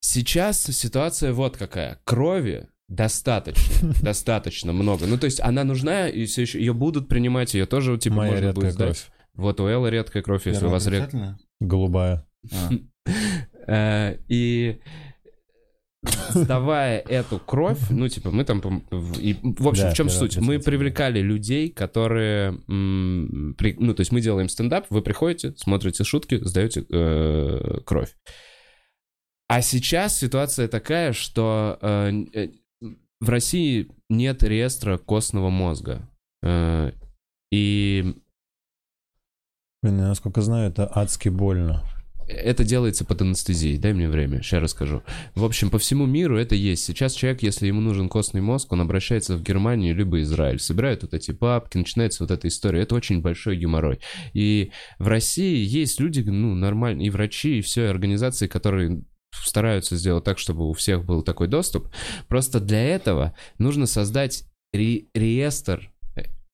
сейчас ситуация вот какая. Крови достаточно, достаточно много. Ну, то есть она нужна, и все еще ее будут принимать, ее тоже, типа, Моя можно редкая будет сдать. кровь. Вот у Эллы редкая кровь, если у вас ред... Отрицательно? Голубая. А. Э, И сдавая эту кровь, ну, типа, мы там... в- и, в общем, Да, в чем суть? Мы привлекали людей, которые... м, при- Ну, то есть мы делаем стендап, вы приходите, смотрите шутки, сдаете э, кровь. А сейчас ситуация такая, что э, в России нет реестра костного мозга. Э, И Блин, насколько знаю, это адски больно. это делается под анестезией. Дай мне время, сейчас расскажу. В общем, по всему миру это есть. Сейчас человек, если ему нужен костный мозг, он обращается в Германию либо Израиль. Собирают вот эти папки, начинается вот эта история. Это очень большой геморрой. И в России есть люди, ну, нормальные, и врачи, и все, и организации, которые стараются сделать так, чтобы у всех был такой доступ. Просто для этого нужно создать ре- реестр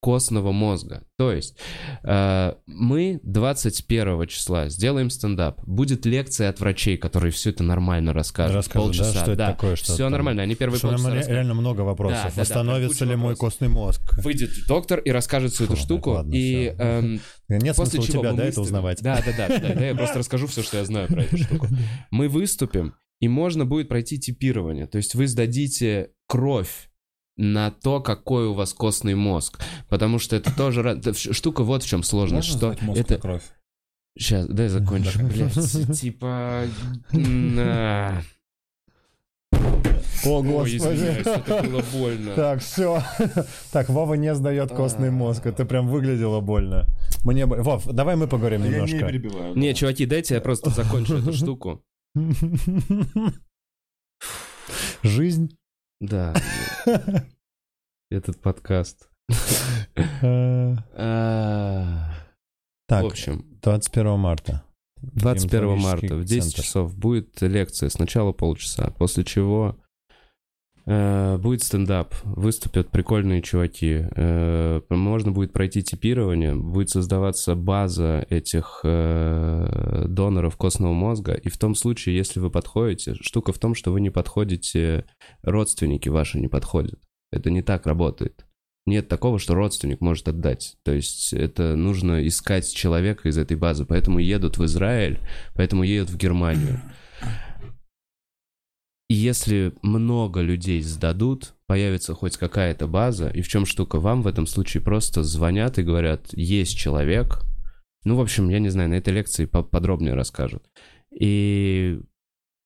костного мозга. То есть э, мы 21 числа сделаем стендап. Будет лекция от врачей, которые все это нормально расскажут. Расскажут, да, полчаса. что это такое, что Все там- нормально. Они первые Что полчаса расскажут. реально много вопросов. Да, да, да, Восстановится прям ли мой костный мозг? Выйдет доктор и расскажет всю эту Фу, штуку. ладно, и всё. эм, Нет После смысла у чего тебя, да, это выступим. узнавать? Да, да, да, да, да, я просто расскажу все, что я знаю про эту штуку. Мы выступим, и можно будет пройти типирование. То есть вы сдадите кровь на то, какой у вас костный мозг. Потому что это тоже... Штука вот в чем сложность, Можно что мозг это... кровь? Сейчас, дай закончу, блядь. Типа... О, Ой, извиняюсь, это было больно. Так, все. Так, Вова не сдает костный А. мозг. Это прям выглядело больно. Мне... Вов, давай мы поговорим Я не немножко. перебиваю. Не, чуваки, дайте я просто закончу эту штуку. Жизнь. Да. Этот подкаст. Э, А, В Так, общем, 21 марта. 21 марта в 10 центр. часов будет лекция, сначала полчаса, после чего будет стендап, выступят прикольные чуваки, э, можно будет пройти типирование, будет создаваться база этих э, доноров костного мозга, и в том случае, если вы подходите, штука в том, что вы не подходите, родственники ваши не подходят. Это не так работает. Нет такого, что родственник может отдать. То есть это нужно искать человека из этой базы. Поэтому едут в Израиль, поэтому едут в Германию. Если много людей сдадут, появится хоть какая-то база. И в чем штука? Вам в этом случае просто звонят и говорят, есть человек. Ну, в общем, я не знаю, на этой лекции по- подробнее расскажут. И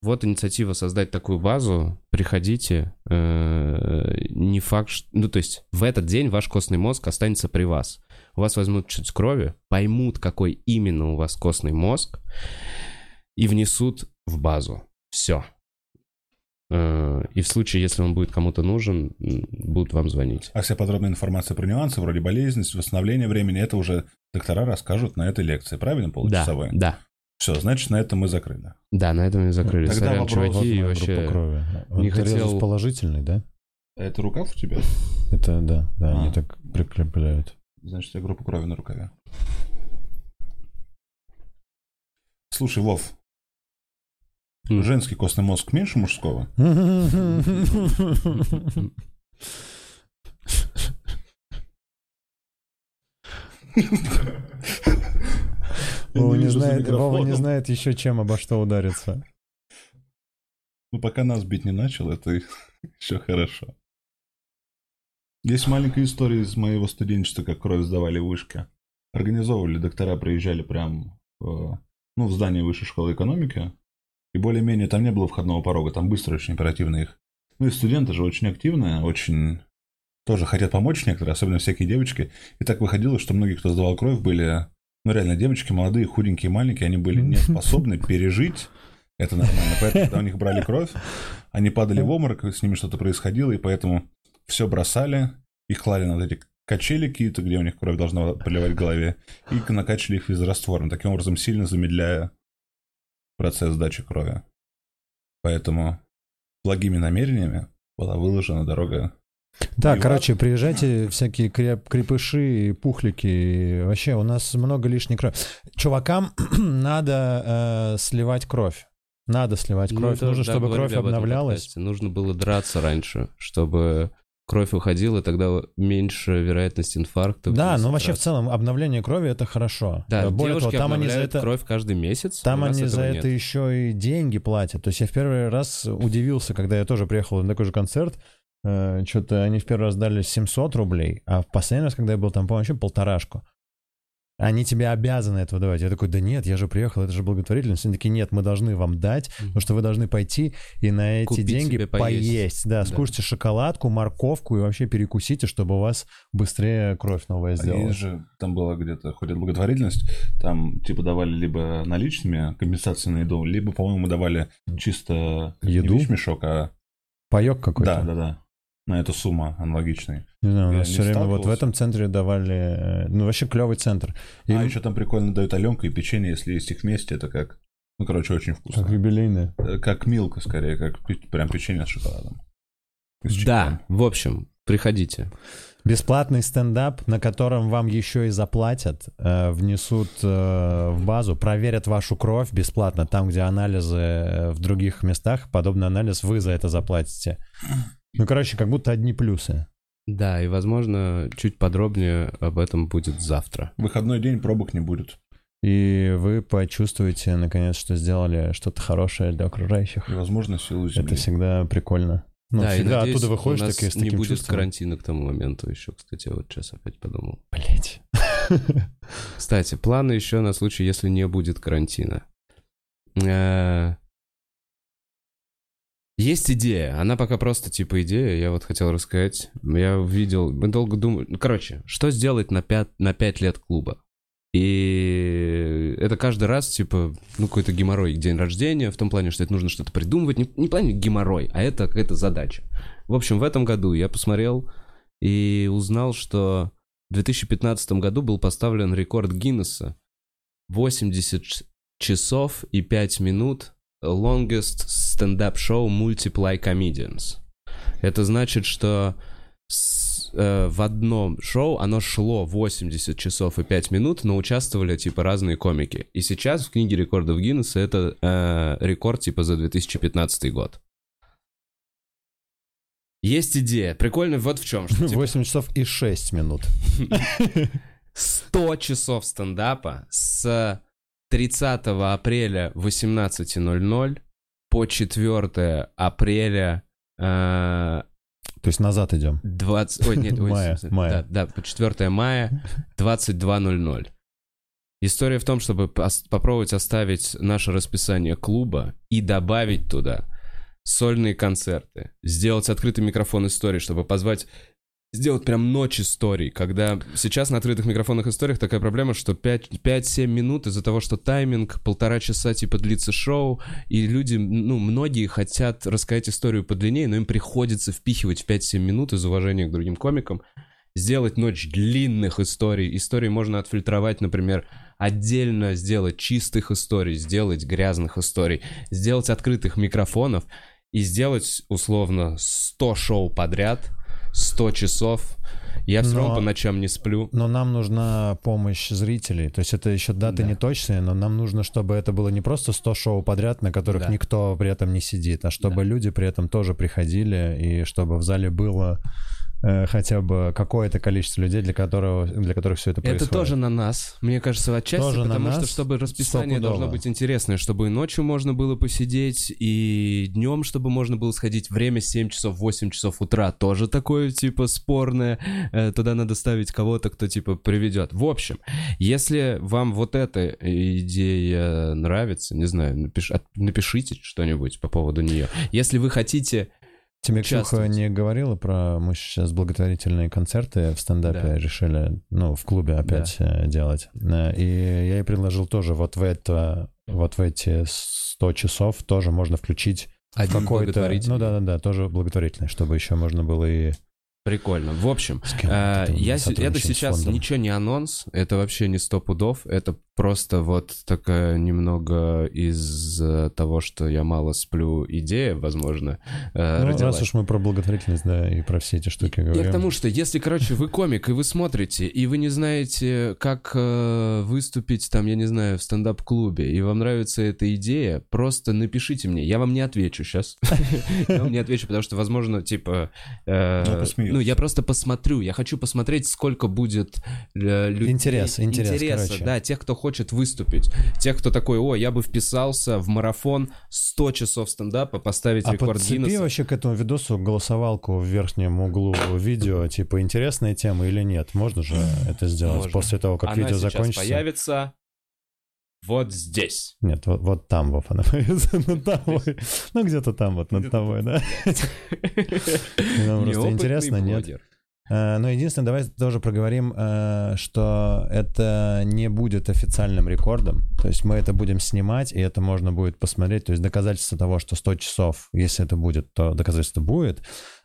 вот инициатива создать такую базу. Приходите. э, Не факт, что... Ну, то есть в этот день ваш костный мозг останется при вас. У вас возьмут чуть крови, поймут, какой именно у вас костный мозг, и внесут в базу. Все. И в случае, если он будет кому-то нужен, будут вам звонить. А вся подробная информация про нюансы, вроде болезненности, восстановления времени, это уже доктора расскажут на этой лекции, правильно, Да, получасовой? да. Все, значит, на этом мы закрыли. Да, на этом и закрыли. Тогда Сорян, вопрос, чуваки, и вообще... крови. не Вот резус хотел- положительный, да? Это рукав у тебя? Это, да, да, А. они так прикрепляют. Значит, у тебя группа крови на рукаве. Слушай, Вов. Женский костный мозг меньше мужского? Вова не, знает, Вова не знает еще чем обо что удариться. Ну, пока нас бить не начал, это еще хорошо. Есть маленькая история из моего студенчества, как кровь сдавали в вышке. Организовывали, доктора приезжали прям в, ну, в здание высшей школы экономики. И более-менее там не было входного порога, там быстро, очень оперативно их. Ну и студенты же очень активные, очень тоже хотят помочь некоторые, особенно всякие девочки. И так выходило, что многие, кто сдавал кровь, были, ну реально, девочки молодые, худенькие, маленькие, они были не способны пережить это нормально. Поэтому, когда у них брали кровь, они падали в обморок, с ними что-то происходило, и поэтому все бросали, их клали на вот эти качели какие-то, где у них кровь должна поливать в голове, и накачивали их физраствором, таким образом сильно замедляя процесс сдачи крови. Поэтому благими намерениями была выложена дорога. Да, И короче, приезжайте, всякие креп- крепыши, и пухлики. и Вообще, у нас много лишней крови. Чувакам надо э, сливать кровь. Надо сливать Ну, кровь. это, Нужно, да, чтобы кровь об этом обновлялась. подкасте. Нужно было драться раньше, чтобы кровь уходила, тогда меньше вероятность инфаркта. Да, но вообще в целом обновление крови это хорошо. Да, Э, Более девушки того, там они за это кровь каждый месяц. Там они за это нет. еще и деньги платят. То есть я в первый раз удивился, когда я тоже приехал на такой же концерт. Что-то они в первый раз дали 700 рублей, а в последний раз, когда я был там, по-моему, вообще полторашку. Они тебе обязаны этого давать. Я такой, да нет, я же приехал, это же благотворительность. Они такие, нет, мы должны вам дать, потому что вы должны пойти и на эти Купить деньги поесть. поесть. Да, Да. скушайте шоколадку, морковку и вообще перекусите, чтобы у вас быстрее кровь новая Они сделалась. же, там была где-то, ходит благотворительность, там типа давали либо наличными компенсации на еду, либо, по-моему, давали чисто Еду? не вещмешок, а Паек какой-то. Да, да, да. На эту сумму аналогичный. Не знаю, у нас все время вот в этом центре давали, э, ну вообще клевый центр. И А еще там прикольно дают Аленка и печенье, если есть их вместе, это как... Ну, короче, очень вкусно. как юбилейные. Э, Как милка, скорее, как прям печенье с шоколадом. С Да, в общем, приходите. Бесплатный стендап, на котором вам еще и заплатят, э, внесут э, в базу, проверят вашу кровь бесплатно, там, где анализы в других местах, подобный анализ, вы за это заплатите. Ну, короче, как будто одни плюсы. Да, и, возможно, чуть подробнее об этом будет завтра. Выходной день пробок не будет. И вы почувствуете, наконец, что сделали что-то хорошее для окружающих. И, возможно, силу земли. Это всегда прикольно. Ну, да, и всегда надеюсь, оттуда выходишь у нас таки, с не таким будет чувством. карантина к тому моменту еще, кстати, вот сейчас опять подумал. Блять. Кстати, планы еще на случай, если не будет карантина. Есть идея, она пока просто типа идея, я вот хотел рассказать. Я видел, мы долго думали, ну, короче, что сделать на 5, на 5 лет клуба? И это каждый раз, типа, ну, какой-то геморрой, день рождения, в том плане, что это нужно что-то придумывать. Не, не в плане геморрой, а это какая-то задача. В общем, в этом году я посмотрел и узнал, что в 2015 году был поставлен рекорд Гиннесса. 80 ч- часов и 5 минут longest show Multiply Comedians. Это значит, что с- э, в одном шоу оно шло 80 часов и 5 минут, но участвовали типа разные комики. И сейчас в книге рекордов Гиннесса это э, рекорд типа за 2015 год. Есть идея. Прикольно вот в чем. Что, типа, 8 часов и 6 минут. 100 часов стендапа с 30 апреля 18.00 по 4 апреля э, То есть назад идем. 20... Ой, нет, ой, Мая, смысле, мая. Да, да, по 4 мая 22.00. История в том, чтобы попробовать оставить наше расписание клуба и добавить туда сольные концерты, сделать открытый микрофон истории, чтобы позвать сделать прям ночь историй, когда сейчас на открытых микрофонных историях такая проблема, что 5 5-7 минут из-за того, что тайминг, полтора часа типа длится шоу, и люди, ну, многие хотят рассказать историю подлиннее, но им приходится впихивать в 5-7 минут из уважения к другим комикам, сделать ночь длинных историй. Истории можно отфильтровать, например, отдельно сделать чистых историй, сделать грязных историй, сделать открытых микрофонов и сделать, условно, 100 шоу подряд, 100 часов. Я все Но- равно по ночам не сплю. Но нам нужна помощь зрителей. То есть это еще даты Да. не точные, но нам нужно, чтобы это было не просто 100 шоу подряд, на которых Да. никто при этом не сидит, а чтобы люди при этом тоже приходили, и чтобы в зале было хотя бы какое-то количество людей, для, которого, для которых все это Это происходит. тоже на нас, мне кажется, отчасти, Тоже на потому что нас, чтобы расписание должно быть интересное, чтобы и ночью можно было посидеть, и днем, чтобы можно было сходить. Время 7 часов, 8 часов утра тоже такое, типа, спорное. Э, Туда надо ставить кого-то, кто, типа, приведет. В общем, если вам вот эта идея нравится, не знаю, напиш- напишите что-нибудь по поводу нее. Если вы хотите... Тебе Ксюха не говорила про... Мы сейчас благотворительные концерты в стендапе Да. решили, ну, в клубе опять э, делать. Э, И я ей предложил тоже вот в это, вот в эти 100 часов тоже можно включить Один какой-то... Ну да-да-да, тоже благотворительный, чтобы еще можно было и... Прикольно. В общем, там я, это сейчас фондом. ничего не анонс, это вообще не сто пудов, это просто вот такая немного из э, того, что я мало сплю идея, возможно, э, Ну, родилась. раз уж мы про благотворительность, да, и про все эти штуки говорим. Я к тому, что если, короче, вы комик, и вы смотрите, и вы не знаете, как э, выступить там, я не знаю, в стендап-клубе, и вам нравится эта идея, просто напишите мне. Я вам не отвечу сейчас. Я вам не отвечу, потому что, возможно, типа... э, Ну. Ну, я просто посмотрю. Я хочу посмотреть, сколько будет э, людей. Интерес, интерес, Интереса, короче. да, тех, кто хочет выступить. Тех, кто такой, о, я бы вписался в марафон 100 часов стендапа, поставить А рекорд Гиннесса. вообще к этому видосу голосовалку в верхнем углу видео, типа, интересная тема или нет. Можно же это сделать Можно. после того, как Она видео закончится? появится вот здесь. Нет, вот, вот там, Вов, она над тобой. Ну, где-то там вот над тобой, да? Нам просто интересно, нет? Э, Но единственное, давай тоже проговорим, э, что это не будет официальным рекордом. То есть мы это будем снимать, и это можно будет посмотреть. То есть доказательство того, что 100 часов, если это будет, то доказательство будет.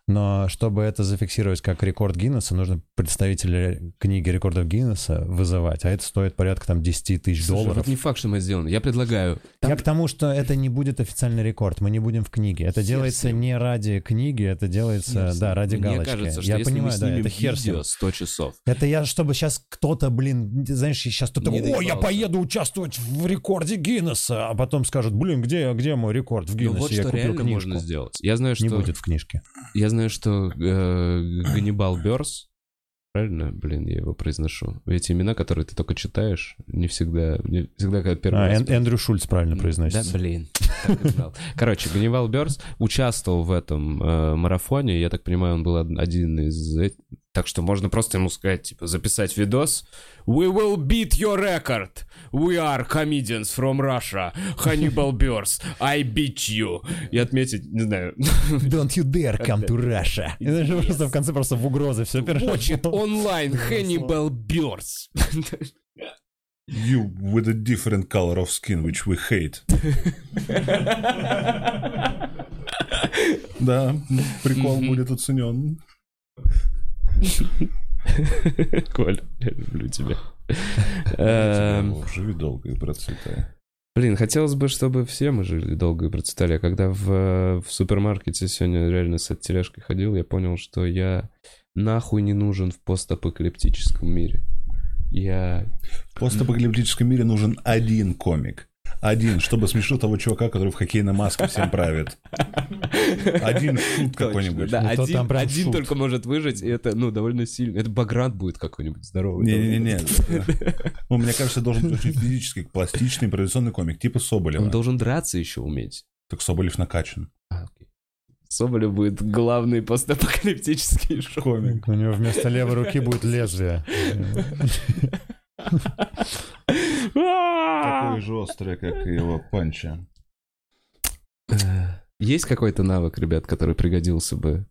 Но чтобы это зафиксировать как рекорд Гиннесса, нужно представителя книги рекордов Гиннесса вызывать, а это стоит порядка там 10 тысяч Слушай, долларов. вот не факт, что мы это сделаем. Я предлагаю. Я к тому, что это не будет официальный рекорд, мы не будем в книге. Это Хер делается не ради книги, это делается, Хер с да, ради Мне галочки. кажется, что я если понимаю, мы да, снимем это с ним. видео 100 часов, Это я, чтобы сейчас кто-то, блин, знаешь, сейчас кто-то, о, я доебался. поеду участвовать в рекорде Гиннесса, а потом скажут, блин, где, где мой рекорд в ну Гиннессе? вот я что купил реально книжку. можно сделать. Я знаю, что Не будет в книжке. Я знаю, что э, Ганнибал Бёрс, правильно, блин, я его произношу. Эти имена, которые ты только читаешь, не всегда, не всегда, когда первый А, раз Эн- Эндрю Шульц правильно произносится. Да, блин. Короче, Ганнибал Бёрс участвовал в этом э, марафоне. Я так понимаю, он был од- один из... Так что можно просто ему сказать, типа, записать видос. We will beat your record. We are comedians from Russia. Hannibal Buress. I beat you. И отметить, не знаю, Don't you dare come to Russia. Это же просто в конце просто в угрозы все it online. Hannibal Buress. You with a different color of skin, which we hate. Да, прикол будет оценен. Коль, я люблю тебя. Эм, Живи долго и процветай. Блин, хотелось бы, чтобы все мы жили долго и процветали. А когда в, в супермаркете сегодня реально с этой тележкой ходил, я понял, что я нахуй не нужен в постапокалиптическом мире. Я... В постапокалиптическом мире нужен один комик. Один, чтобы смешил того чувака, который в хоккейной маске всем правит. Один шут какой-нибудь. Да, Ну, один, там один шут. только может выжить, и это, ну, довольно сильно. Это Баграт будет какой-нибудь здоровый. Не-не-не. Ну, мне кажется, должен быть очень физически пластичный импровизационный комик, типа Он Соболева. должен драться еще уметь. Так Соболев накачан. А, окей. Соболев будет главный постапокалиптический шоу. Комик. У него вместо левой руки будет лезвие. Такой же острый, как и его панча. Есть какой-то навык, ребят, который пригодился бы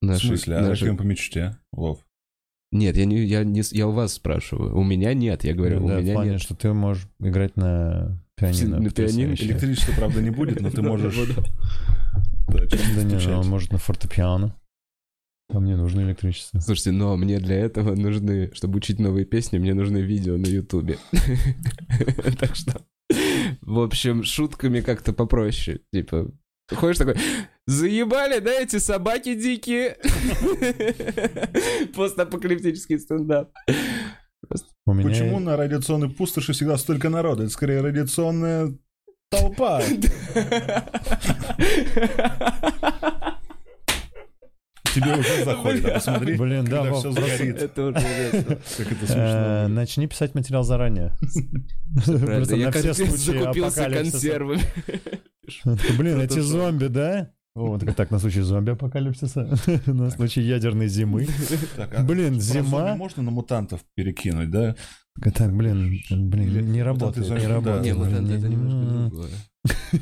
В нашей... смысле, а кем по мечте? Вов. Нет, я не, я не, я у вас спрашиваю. У меня нет, я говорю, у Да, в меня плане, нет. что ты можешь играть на пианино. На пианино? Электричества, правда, не будет, но ты можешь... Да, не, ну, он может на фортепиано. Там мне нужно электричество. Слушайте, но мне для этого нужны, чтобы учить новые песни, мне нужны видео на Ютубе. Так что, в общем, шутками как-то попроще. Типа, ходишь такой, заебали, да, эти собаки дикие? Постапокалиптический стендап. Меня... Почему на радиационной пустоши всегда столько народа? Это скорее радиационная толпа. Тебе уже заходит, а посмотри, Блин, да, когда все сгорит. Это уже. Как это Э, смешно. Начни писать материал заранее. Просто на все случаи консервами. Блин, эти зомби, да? О, так, так, на случай зомби-апокалипсиса, на случай ядерной зимы. А Блин, зима. можно на мутантов перекинуть, да? Так, блин, блин, не работает, не работает. Не, мутанты это не- немножко другое.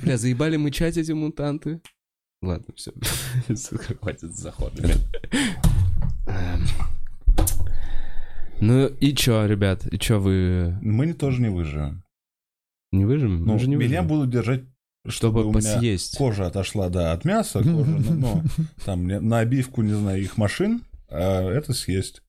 Бля, заебали мычать эти мутанты. Ладно, все. Хватит заходами. Эм. Ну и чё, ребят, и чё вы Мы не- тоже не выживем. не выживем? Ну, Мы же не меня будут держать, чтобы, чтобы у меня посъесть. кожа отошла, да, от мяса, кожа, ну, ну, там, на обивку, не знаю, их машин, а это съесть.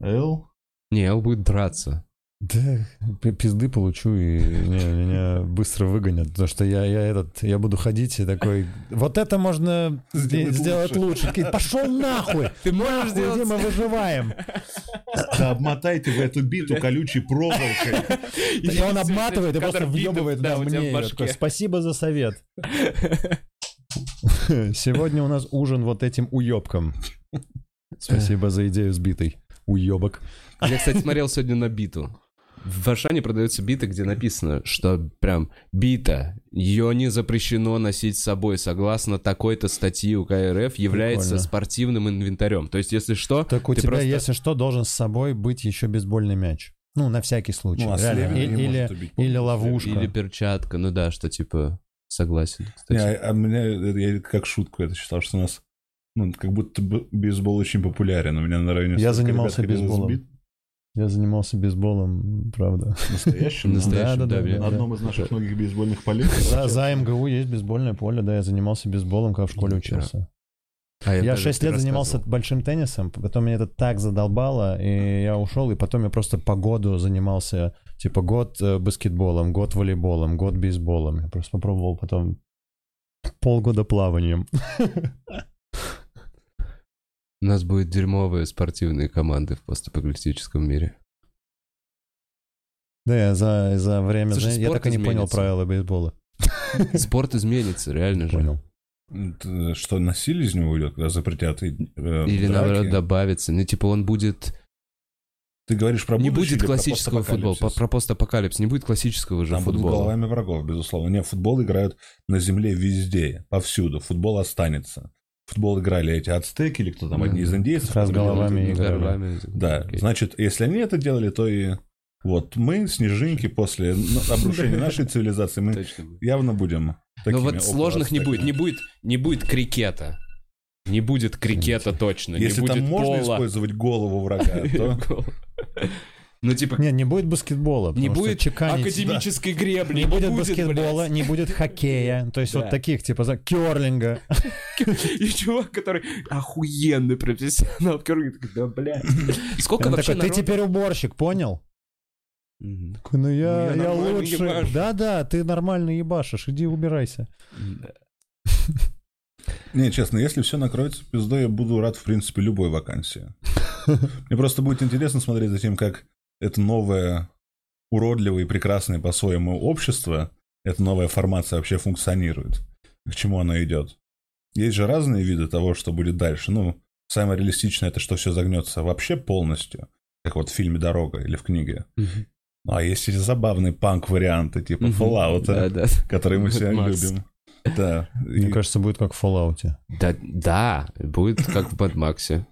Эл? Не, Эл будет драться. Да, пи- пизды получу и не, меня быстро выгонят, потому что я, я этот, я буду ходить и такой, вот это можно Сделать сделать, лучше. Такие, Пошел нахуй! Ты можешь Нахуй, где мы выживаем? Да обмотайте в эту биту колючей проволокой. И он обматывает и просто въебывает да, мне. Такой, Спасибо за совет. Сегодня у нас ужин вот этим уебком. Спасибо за идею сбитой. Уебок. Я, кстати, смотрел сегодня на биту. В Ашане продаются биты, где написано, что прям бита, ее не запрещено носить с собой, согласно такой-то статьи УК РФ, является Прикольно. спортивным инвентарем. То есть, если что, Так у ты тебя, просто- если что, должен с собой быть еще бейсбольный мяч. Ну, на всякий случай. Ну, а Реально. Или, убить. или ловушка. или перчатка, ну да, что типа согласен, Не, а а меня, я как шутку это считал, что у нас, ну, как будто бейсбол очень популярен. У меня на районе... Я занимался ребят бейсболом. бит- Я занимался бейсболом, правда. Настоящим? Настоящим, Да, да, да, да, одном из наших многих бейсбольных полей. За, за МГУ есть бейсбольное поле, да, я занимался бейсболом, когда в школе учился. А Я даже- 6 ты лет занимался большим теннисом, потом меня это так задолбало, и я ушел, и потом я просто по году занимался, типа, год э, баскетболом, год волейболом, год бейсболом. Я просто попробовал потом полгода плаванием. У нас будут дерьмовые спортивные команды в постапокалиптическом мире. Да, я за, за время... Слушай, знаешь, я так и не понял изменится. правила бейсбола. Спорт изменится, реально же. Понял. Что насилие из него уйдет, когда запретят и, э, Или драки? наоборот добавится. Ну, типа, он будет... Ты говоришь про не будет про классического футбола. Постапокалипсис? Про постапокалипсис. Не будет классического же Там будут футбола. головами врагов, безусловно. Не, в футбол играют на земле везде, повсюду. Футбол останется. Футбол играли эти ацтеки или кто там, Да, одни из индейцев. Раз головами играли. Да, Окей. значит, если они это делали, то и вот мы, снежинки, после ну, обрушения нашей цивилизации, мы явно будем Но такими вот сложных не будет. Не будет, не будет крикета. Не будет крикета точно. Если не там можно пола. использовать голову врага, то Ну, типа, Нет, не будет баскетбола. не будет чеканить- академической гребли. Не будет блядь. баскетбола, не будет хоккея. То есть Да. вот таких, типа, за керлинга. И чувак, который охуенный профессионал в керлинге, такой, да, бля. Сколько вообще ты теперь уборщик, понял? Такой, Ну я, Ну, я я лучше. Да-да, ты нормально ебашишь, иди убирайся. Не, честно, если все накроется пиздой, я буду рад, в принципе, любой вакансии. Мне просто будет интересно смотреть за тем, как это новое, уродливое и прекрасное по-своему общество, эта новая формация вообще функционирует. К чему оно идет. Есть же разные виды того, что будет дальше. Ну, самое реалистичное это, что все загнется вообще полностью, как вот в фильме «Дорога» или в книге. Ну, а есть и забавные панк-варианты, типа. Fallout, Да-да. которые мы все любим. Да. Мне И кажется, будет как в Fallout. Да, да, будет как в Max.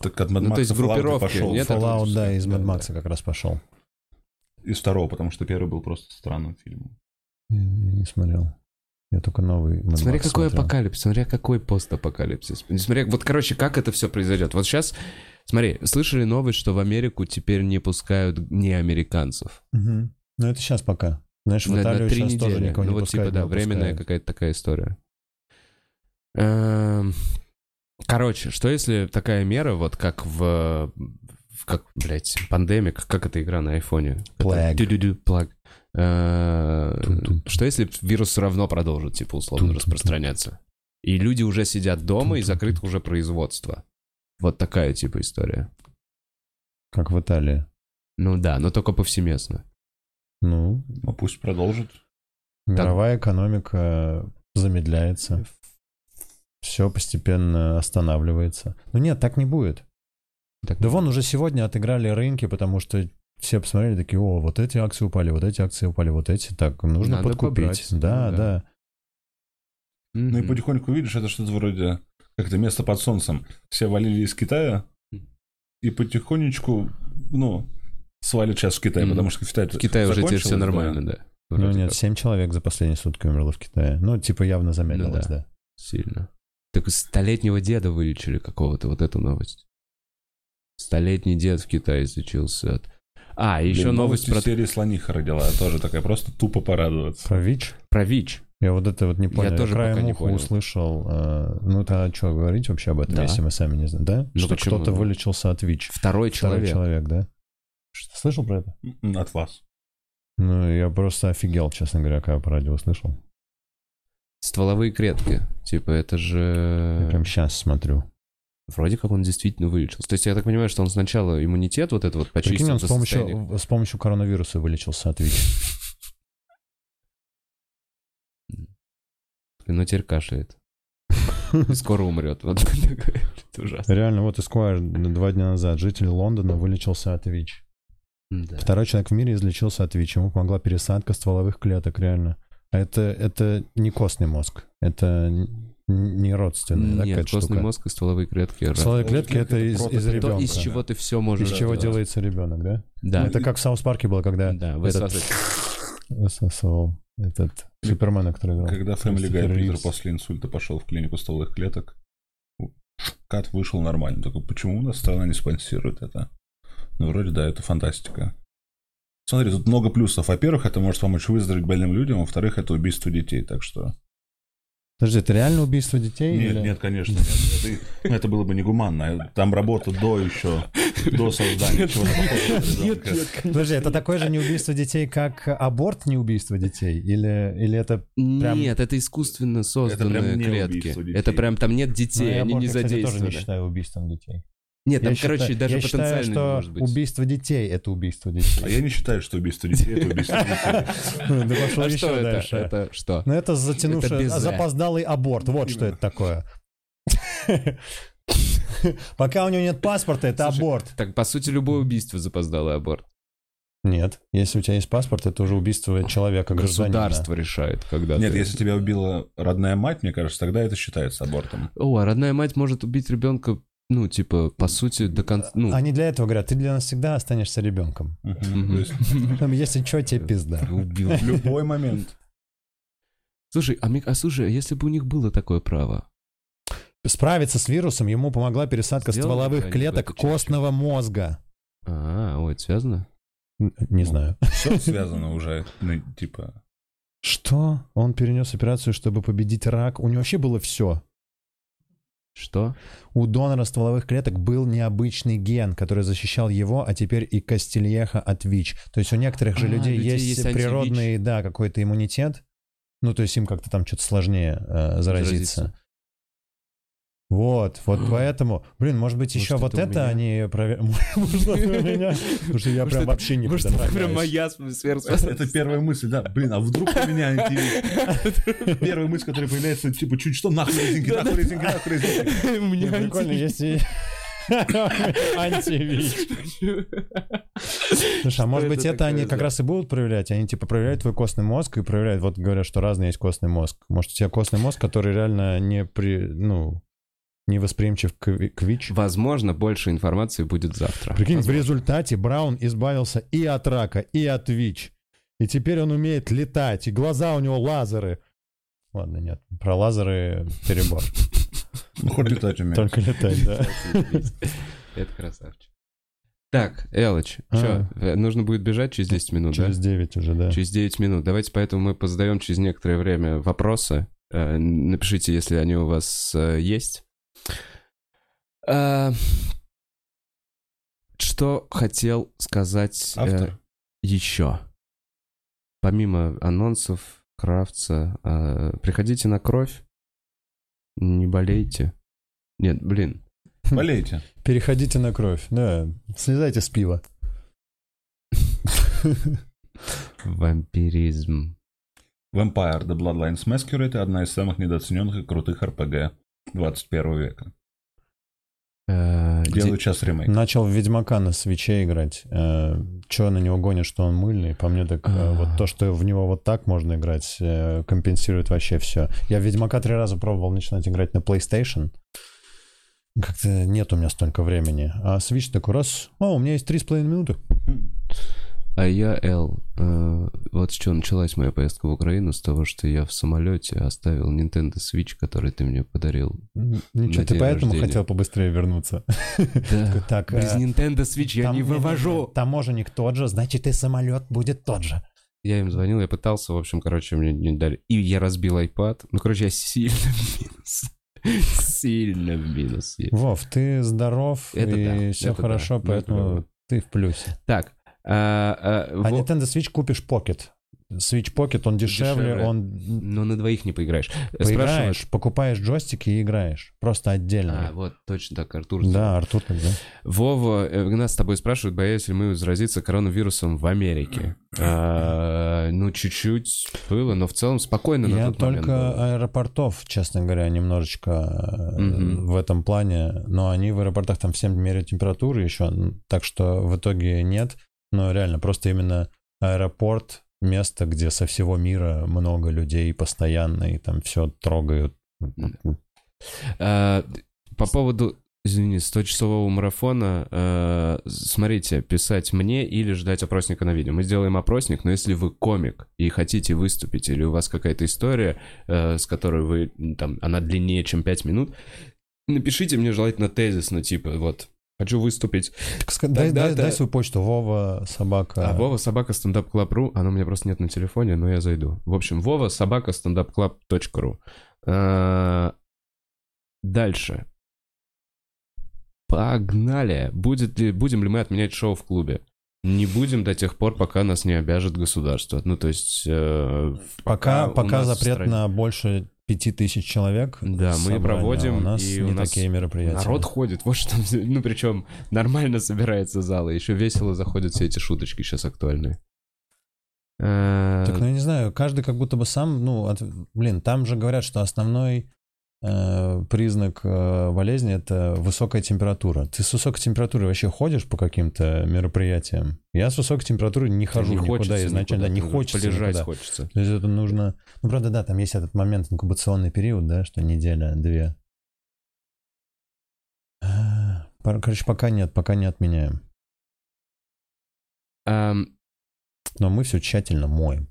Так от Mad Ну, то есть Max Fallout пошел. нет? Fallout, да, из Да, Mad да. Max как раз пошел. Из второго, потому что первый был просто странным фильмом. Я не смотрел. Я только новый Mad Смотри, Max какой смотрел. апокалипсис, смотри, какой постапокалипсис. Смотри, вот, короче, как это все произойдет. Вот сейчас, смотри, слышали новость, что в Америку теперь не пускают не американцев. Мгм. Ну это сейчас пока. Знаешь, в На, на Италию три сейчас тоже недели. никого Ну не вот пускают, типа, да, временная какая-то такая история. Короче, что если такая мера, вот как в... в как, блядь, пандемик, как эта игра на айфоне? Plague. Э. Что если вирус все равно продолжит, типа, условно распространяться? И люди уже сидят дома и закрыто уже производство. Вот такая типа история. Как в Италии. Ну да, но только повсеместно. Ну, Ну, пусть продолжит. мировая экономика замедляется. Все постепенно останавливается. Ну нет, так не будет. Так, Да вон уже сегодня отыграли рынки, потому что все посмотрели такие, о, вот эти акции упали, вот эти акции упали, вот эти, так, нужно Надо подкупить. побрать. Да, Ну да. да. Ну и потихоньку видишь, это что-то вроде как это место под солнцем. Все валили из Китая и потихонечку, ну, свалят сейчас в Китай, Мгм. потому что в Китае В Китае уже теперь все нормально, да. Ну Вроде нет, как. 7 человек за последние сутки умерло в Китае. Ну, типа явно замедлилось, Ну да. Сильно. Так столетнего деда вылечили какого-то, вот эту новость. Столетний дед в Китае излечился от... А, и Блин, еще новость про, серии «Слониха» родила, тоже такая, просто тупо порадоваться. Про ВИЧ? про ВИЧ. Я вот это вот не понял. Я, тоже краем пока не понял. услышал. э, ну, это что, говорить вообще об этом, Да. если мы сами не знаем, да? Ну, что почему? кто-то вылечился от ВИЧ. Второй Второй человек. человек, да? Что, слышал про это? От вас. Ну, я просто офигел, честно говоря, когда по радио услышал. Стволовые клетки. Типа, это Я же... прям сейчас смотрю. Вроде как он действительно вылечился. То есть я так понимаю, что он сначала иммунитет вот этот вот Прикинь, почистил он до с помощью, с помощью коронавируса вылечился от ВИЧ. Ну, теперь кашляет. Скоро умрет. Вот. Это ужасно. Реально, вот Эсквайр два дня назад. Житель Лондона вылечился от ВИЧ. Да. Второй человек в мире излечился от ВИЧ. Ему помогла пересадка стволовых клеток, реально. А это, это не костный мозг. Это не родственная да, Нет, какая-то костный штука. мозг и стволовые клетки. Стволовые клетки это из, из прототип. То, ребенка. из чего ты все Из можешь... чего делать. делается ребенок, да? Да. Это как в Саус Парке было, когда Да, этот высасывал этот Супермена, который играл. Когда Guy Кристофер Питер после инсульта пошел в клинику стволовых клеток, Кат вышел нормально. Только почему у нас страна не спонсирует это? Ну, вроде да, это фантастика. Смотри, тут много плюсов. Во-первых, это может помочь выздороветь больным людям, во-вторых, это убийство детей. Так что Подожди, это реально убийство детей? Нет, или- нет, конечно, нет. Это, ну, это было бы негуманно. Там работа до еще, до создания чего-то похожего. Нет, нет, Подожди, это такое же не убийство детей, как аборт не убийство детей? Или, или это... Прям- Нет, это искусственно созданные прям не клетки. Это прям там нет Ну, детей, я они аборт, не я, кстати, тоже не задействованы. считаю убийством детей. Нет, там, Я короче, считаю- даже я считаю, потенциально не что может быть. убийство детей — это убийство А детей. я не считаю, что убийство детей это убийство детей. Ну, Да пошел А еще что это? дальше. Это что? Ну это затянувший, запоздалый аборт. Вот что это такое. Пока у него нет паспорта, это аборт. Так, по сути, любое убийство запоздалый аборт. Нет, если у тебя есть паспорт, это уже убийство человека, гражданина. Государство решает, когда Нет, ты- если тебя убила родная мать, мне кажется, тогда это считается абортом. О, а родная мать может убить ребенка, ну, типа, по сути, до конца... Ну, Они для этого говорят, ты для нас всегда останешься ребенком. Если что, тебе пизда. убил. в любой момент. Слушай, а, а слушай, а если бы у них было такое право? Справиться с вирусом ему помогла пересадка Сделали стволовых клеток костного мозга. А, ой, это связано? Не знаю. Все связано уже, ну, типа... Что? Он перенес операцию, чтобы победить рак. У него вообще было все. Что? У донора стволовых клеток был необычный ген, который защищал его, а теперь и Кастильеха от ВИЧ. То есть у некоторых же А, людей людей есть, есть природный, да, какой-то иммунитет. Ну, то есть им как-то там что-то сложнее э, заразиться. Заразиться. Вот, вот поэтому, блин, может быть, еще вот это они меня? Потому что я прям вообще не Может, это прям моя Это первая мысль, да. Блин, а вдруг у меня антивирус? Первая мысль, которая появляется, типа, чуть что, нахуй резинки, нахуй резинки, нахуй резинки. Ну, Прикольно, если... Антивич. Слушай, а может быть, это они как раз и будут проверять? Они типа проверяют твой костный мозг и проверяют, вот говорят, что разный есть костный мозг. Может, у тебя костный мозг, который реально не при, ну, не восприимчив к, ви- к ВИЧ? Возможно, больше информации будет завтра. Прикинь, в Возможно. результате Браун избавился и от рака, и от ВИЧ. И теперь он умеет летать, и глаза у него лазеры. Ладно, нет, про лазеры перебор. Ну, хоть летать умеет. Только летать, да. Это красавчик. Так, Элыч, А. что, нужно будет бежать через 10 минут, Через да? 9 уже, да. Через 9 минут. Давайте поэтому мы позадаем через некоторое время вопросы. Э, Напишите, если они у вас э, есть. А, Что хотел сказать э, Автор. еще? Помимо анонсов, Крафтса, э, приходите на кровь, не болейте. Нет, блин, Болейте. Переходите на кровь, да. Слезайте с пива. вампиризм. Vampire The Bloodlines Masquerade — одна из самых недооцененных и крутых RPG 21 века. Э, Делаю час ремейк. Начал в Ведьмака на свече играть. Че на него гонит, что он мыльный? По мне так э, А. вот то, что в него вот так можно играть, э, компенсирует вообще все. Я в Ведьмака три раза пробовал начинать играть на PlayStation. Как-то нет у меня столько времени. А Switch такой раз, о, у меня есть три с половиной минуты. А я, Эл, э, вот с чего началась моя поездка в Украину, с того, что я в самолете оставил Nintendo Switch, который ты мне подарил. Ничего, ты поэтому рождения. хотел побыстрее вернуться. Да. Так, Без э, Nintendo Switch я не вывожу. Таможенник тот же, значит и самолет будет тот же. Я им звонил, я пытался, в общем, короче, мне не дали. И я разбил iPad. Ну, короче, я сильно в минус. Сильно в минус. Вов, ты здоров и все хорошо, поэтому ты в плюсе. Так. А, а, А во- Nintendo Switch купишь Pocket. Switch Pocket, он дешевле, Дешевле. он Но на двоих не поиграешь. Поиграешь, покупаешь джойстики и играешь. Просто отдельно. А, вот, точно так, Артур. сделал. да, Артур тогда. Вова, э, нас с тобой спрашивают, боялись ли мы заразиться коронавирусом в Америке. А, ну, чуть-чуть было, но в целом спокойно на Я тот момент только было. аэропортов, честно говоря, немножечко э, в этом плане. Но они в аэропортах там всем меряют температуру еще, так что в итоге нет. Но реально, просто именно аэропорт, место, где со всего мира много людей постоянно, и там все трогают. А, по поводу, извини, 100-часового марафона, э, смотрите, писать мне или ждать опросника на видео. Мы сделаем опросник, но если вы комик и хотите выступить, или у вас какая-то история, э, с которой вы, там, она длиннее, чем 5 минут, напишите мне желательно тезис, ну, типа, вот, хочу выступить. Дай, дай- Тогда-то- дай свою почту, Вова, собака. А Вова собака стендап клаб.ру, она у меня просто нет на телефоне, но я зайду. В общем, Вова собака стендапклаб.ру. А, Дальше. Погнали. Будет ли, будем ли мы отменять шоу в клубе? Не будем до тех пор, пока нас не обяжет государство. Ну, то есть... э, Пока, пока в запрет стране- на больше пяти тысяч человек. Да, мы проводим, а У нас и не у нас такие мероприятия. Народ ходит, вот что, ну причем нормально собирается зал, и еще весело заходят все эти шуточки сейчас актуальные. Э, Так, ну, я не знаю, каждый как будто бы сам, ну, от- блин, там же говорят, что основной э, признак э, болезни это высокая температура. Ты с высокой температурой вообще ходишь по каким-то мероприятиям? Я с высокой температурой не хожу не никуда хочется изначально, никуда, не там хочется Полежать никуда. хочется. То есть это нужно... Ну, правда, да, там есть этот момент, инкубационный период, да, что неделя, две. А, Короче, пока нет, пока не отменяем. Но мы все тщательно моем.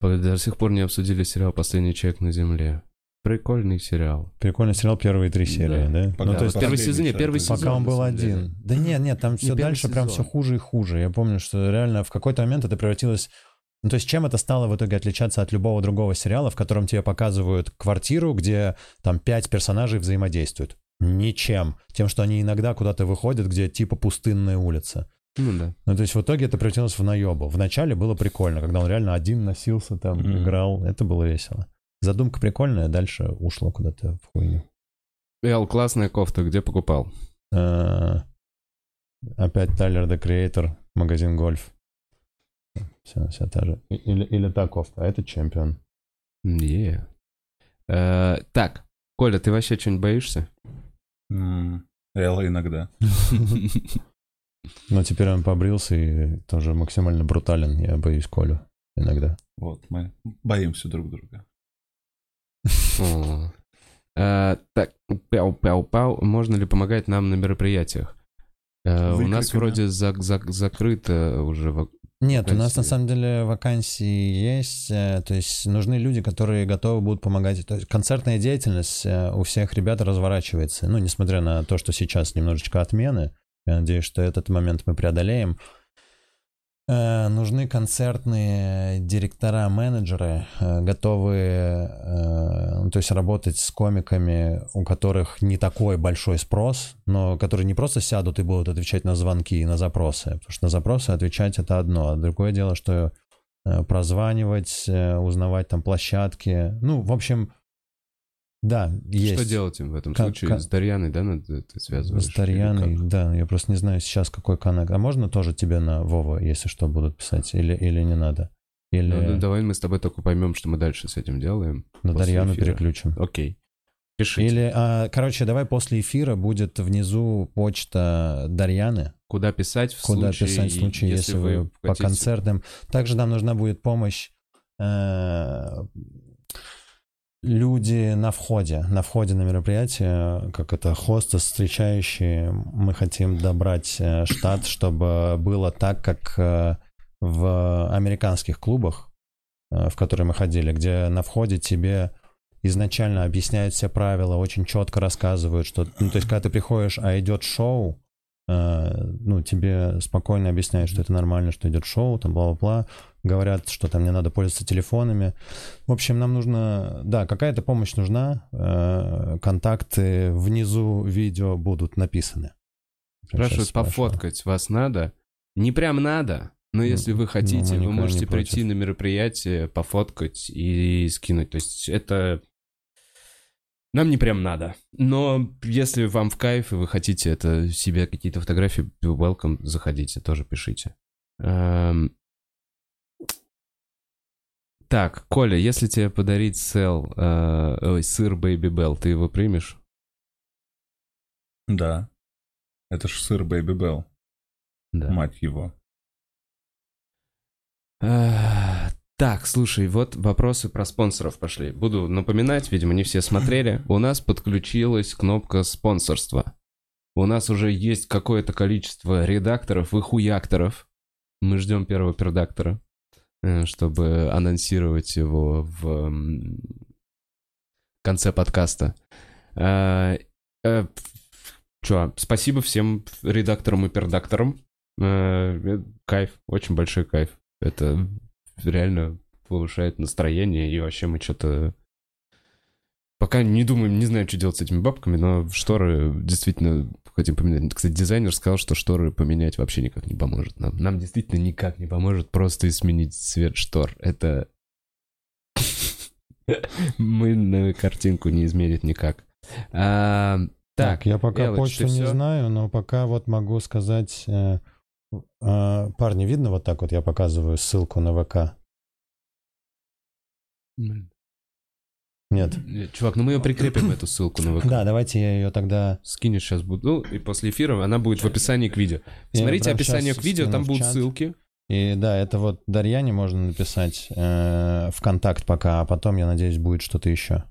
До сих пор не обсудили сериал «Последний человек на земле». Прикольный сериал. Прикольный сериал первые три серии, да? Пока Ну, то есть последний сезоне, человек первый сезон. Пока он был деле. один. Да нет, нет, там все первый дальше прям все сезон. хуже и хуже. Я помню, что реально в какой-то момент это превратилось... Ну, то есть чем это стало в итоге отличаться от любого другого сериала, в котором тебе показывают квартиру, где там пять персонажей взаимодействуют? Ничем. Тем, что они иногда куда-то выходят, где типа пустынная улица. Ну да. Ну, то есть в итоге это превратилось в наебу. Вначале было прикольно, когда он реально один носился там, Мгм. играл. Это было весело. Задумка прикольная, дальше ушло куда-то в хуйню. Эл, классная кофта, где покупал? Э, Опять Тайлер the Creator, магазин гольф. Все, вся та же. Или, или та кофта, а это чемпион. Е. Э, Так, Коля, ты вообще что-нибудь боишься? Элла иногда. Но теперь он побрился и тоже максимально брутален. Я боюсь Колю иногда. Вот, мы боимся друг друга. Э, Так, пяу-пяу-пау. Можно ли помогать нам на мероприятиях? Э, У нас вроде зак- зак- закрыто уже. Нет, у нас на самом деле вакансии есть, э, то есть нужны люди, которые готовы будут помогать. То есть концертная деятельность у всех ребят разворачивается, ну, несмотря на то, что сейчас немножечко отмены, я надеюсь, что этот момент мы преодолеем. Э, Нужны концертные директора, менеджеры, э, готовые, э, ну, то есть работать с комиками, у которых не такой большой спрос, но которые не просто сядут и будут отвечать на звонки и на запросы, потому что на запросы отвечать это одно, а другое дело, что э, прозванивать, э, узнавать там площадки, ну, в общем, да, есть. Что делать им в этом Как- случае? как- С Дарьяной, да, надо ты связываешь? С как? да, я просто не знаю сейчас какой канал. А можно тоже тебе на Вова, если что, будут писать? Или, или не надо? Или Ну, ну, давай мы с тобой только поймем, что мы дальше с этим делаем. на Дарьяну эфира. переключим? Окей. Пишите. Или, а, короче, давай после эфира будет внизу почта Дарьяны, Куда писать в куда случае, писать в случае, если, вы, по хотите- концертам. Также нам нужна будет помощь э, люди на входе, на входе на мероприятие, как это, хосты, встречающие. Мы хотим добрать э, штат, чтобы было так, как э, в американских клубах, э, в которые мы ходили, где на входе тебе изначально объясняют все правила, очень четко рассказывают, что, ну, то есть, когда ты приходишь, а идет шоу, ну, тебе спокойно объясняют, что это нормально, что идет шоу, там, бла-бла-бла, говорят, что там не надо пользоваться телефонами. В общем, нам нужно, да, какая-то помощь нужна, э, контакты внизу видео будут написаны. Спрашивают, пофоткать вас надо? Не прям надо, но Ну, если вы хотите, мы вы можете прийти на мероприятие, пофоткать и скинуть. То есть это... Нам не прям надо. Но если вам в кайф, и вы хотите это себе какие-то фотографии, welcome, заходите, тоже пишите. Эм, Так, Коля, если тебе подарить сел, э, ой, сыр Baby Bell, ты его примешь? Да. Это ж сыр Бэйби Белл, Да. мать его. А, Так, слушай, вот вопросы про спонсоров пошли. Буду напоминать, видимо, не все смотрели. У нас подключилась кнопка спонсорства. У нас уже есть какое-то количество редакторов и хуякторов. Мы ждем первого пердактора, э, чтобы анонсировать его в конце подкаста. А, э, Чё, спасибо всем редакторам и пердакторам. Э, э, Кайф, очень большой кайф. Это реально повышает настроение, и вообще мы что-то... Пока не думаем, не знаю, что делать с этими бабками, но шторы действительно хотим поменять. Кстати, дизайнер сказал, что шторы поменять вообще никак не поможет. Нам, нам действительно никак не поможет просто сменить цвет штор. Это... Мы на картинку не изменит никак. А, Так, я пока почту не знаю, но пока вот могу сказать... э, э, парни, видно вот так вот я показываю ссылку на ВК? Нет. Нет, Чувак, ну мы ее прикрепим, эту ссылку на ВК. Да, давайте я ее тогда... Скинешь сейчас буду, ну, и после эфира она будет в описании к видео. Смотрите описание к видео, там будут ссылки. И да, это вот Дарьяне можно написать э, в контакт пока, а потом, я надеюсь, будет что-то еще.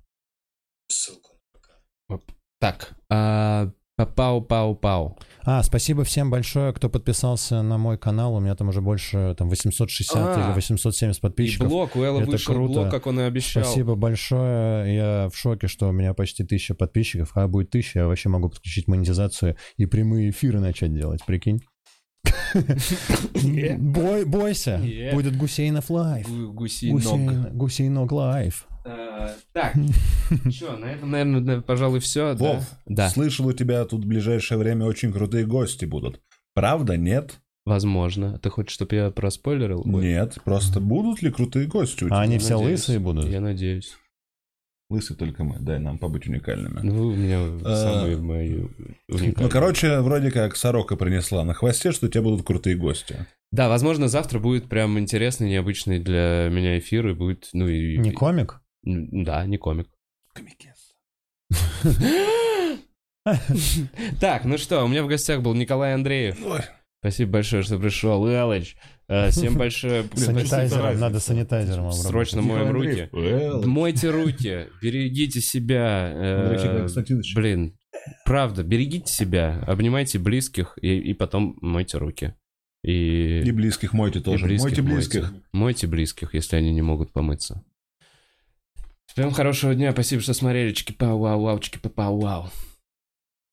Так, а, пау-пау-пау. А, спасибо всем большое, кто подписался на мой канал. У меня там уже больше там 860 А, или 870 И подписчиков. блок, у Эла Это вышел круто. блок, как он и обещал. Спасибо большое. Я в шоке, что у меня почти тысяча подписчиков. А будет тысяча, я вообще могу подключить монетизацию и прямые эфиры начать делать, прикинь. Бой, бойся, будет Гусейнов live. Гу- Гусей ног. Гусейн- Гусейног live. А, Так, что, на этом, наверное, пожалуй, все. Вов, Да, слышал, у тебя тут в ближайшее время очень крутые гости будут. Правда, нет? возможно. Ты хочешь, чтобы я проспойлерил? Ой, Нет, просто будут ли крутые гости у тебя? А они все надеюсь. лысые будут? Я надеюсь. Лысый только мы, дай нам побыть уникальными. Ну, у меня А, самые мои уникальные. Ну, короче, вроде как сорока принесла на хвосте, что у тебя будут крутые гости. Да, возможно, завтра будет прям интересный, необычный для меня эфир, и будет, ну и... Не комик? Да, не комик. Так, ну что, у меня в гостях был Николай Андреев. Спасибо большое, что пришел. Элыч, э, всем большое... Санитайзером, надо санитайзером обработать. Срочно моем руки. Мойте руки, берегите себя. э. Блин, правда, берегите себя, обнимайте близких и, и потом мойте руки. И, И близких мойте тоже. близких мойте близких. мойте близких, если они не могут помыться. Всем хорошего дня, спасибо, что смотрели. Чики-пау-вау-вау, чики-пау-вау.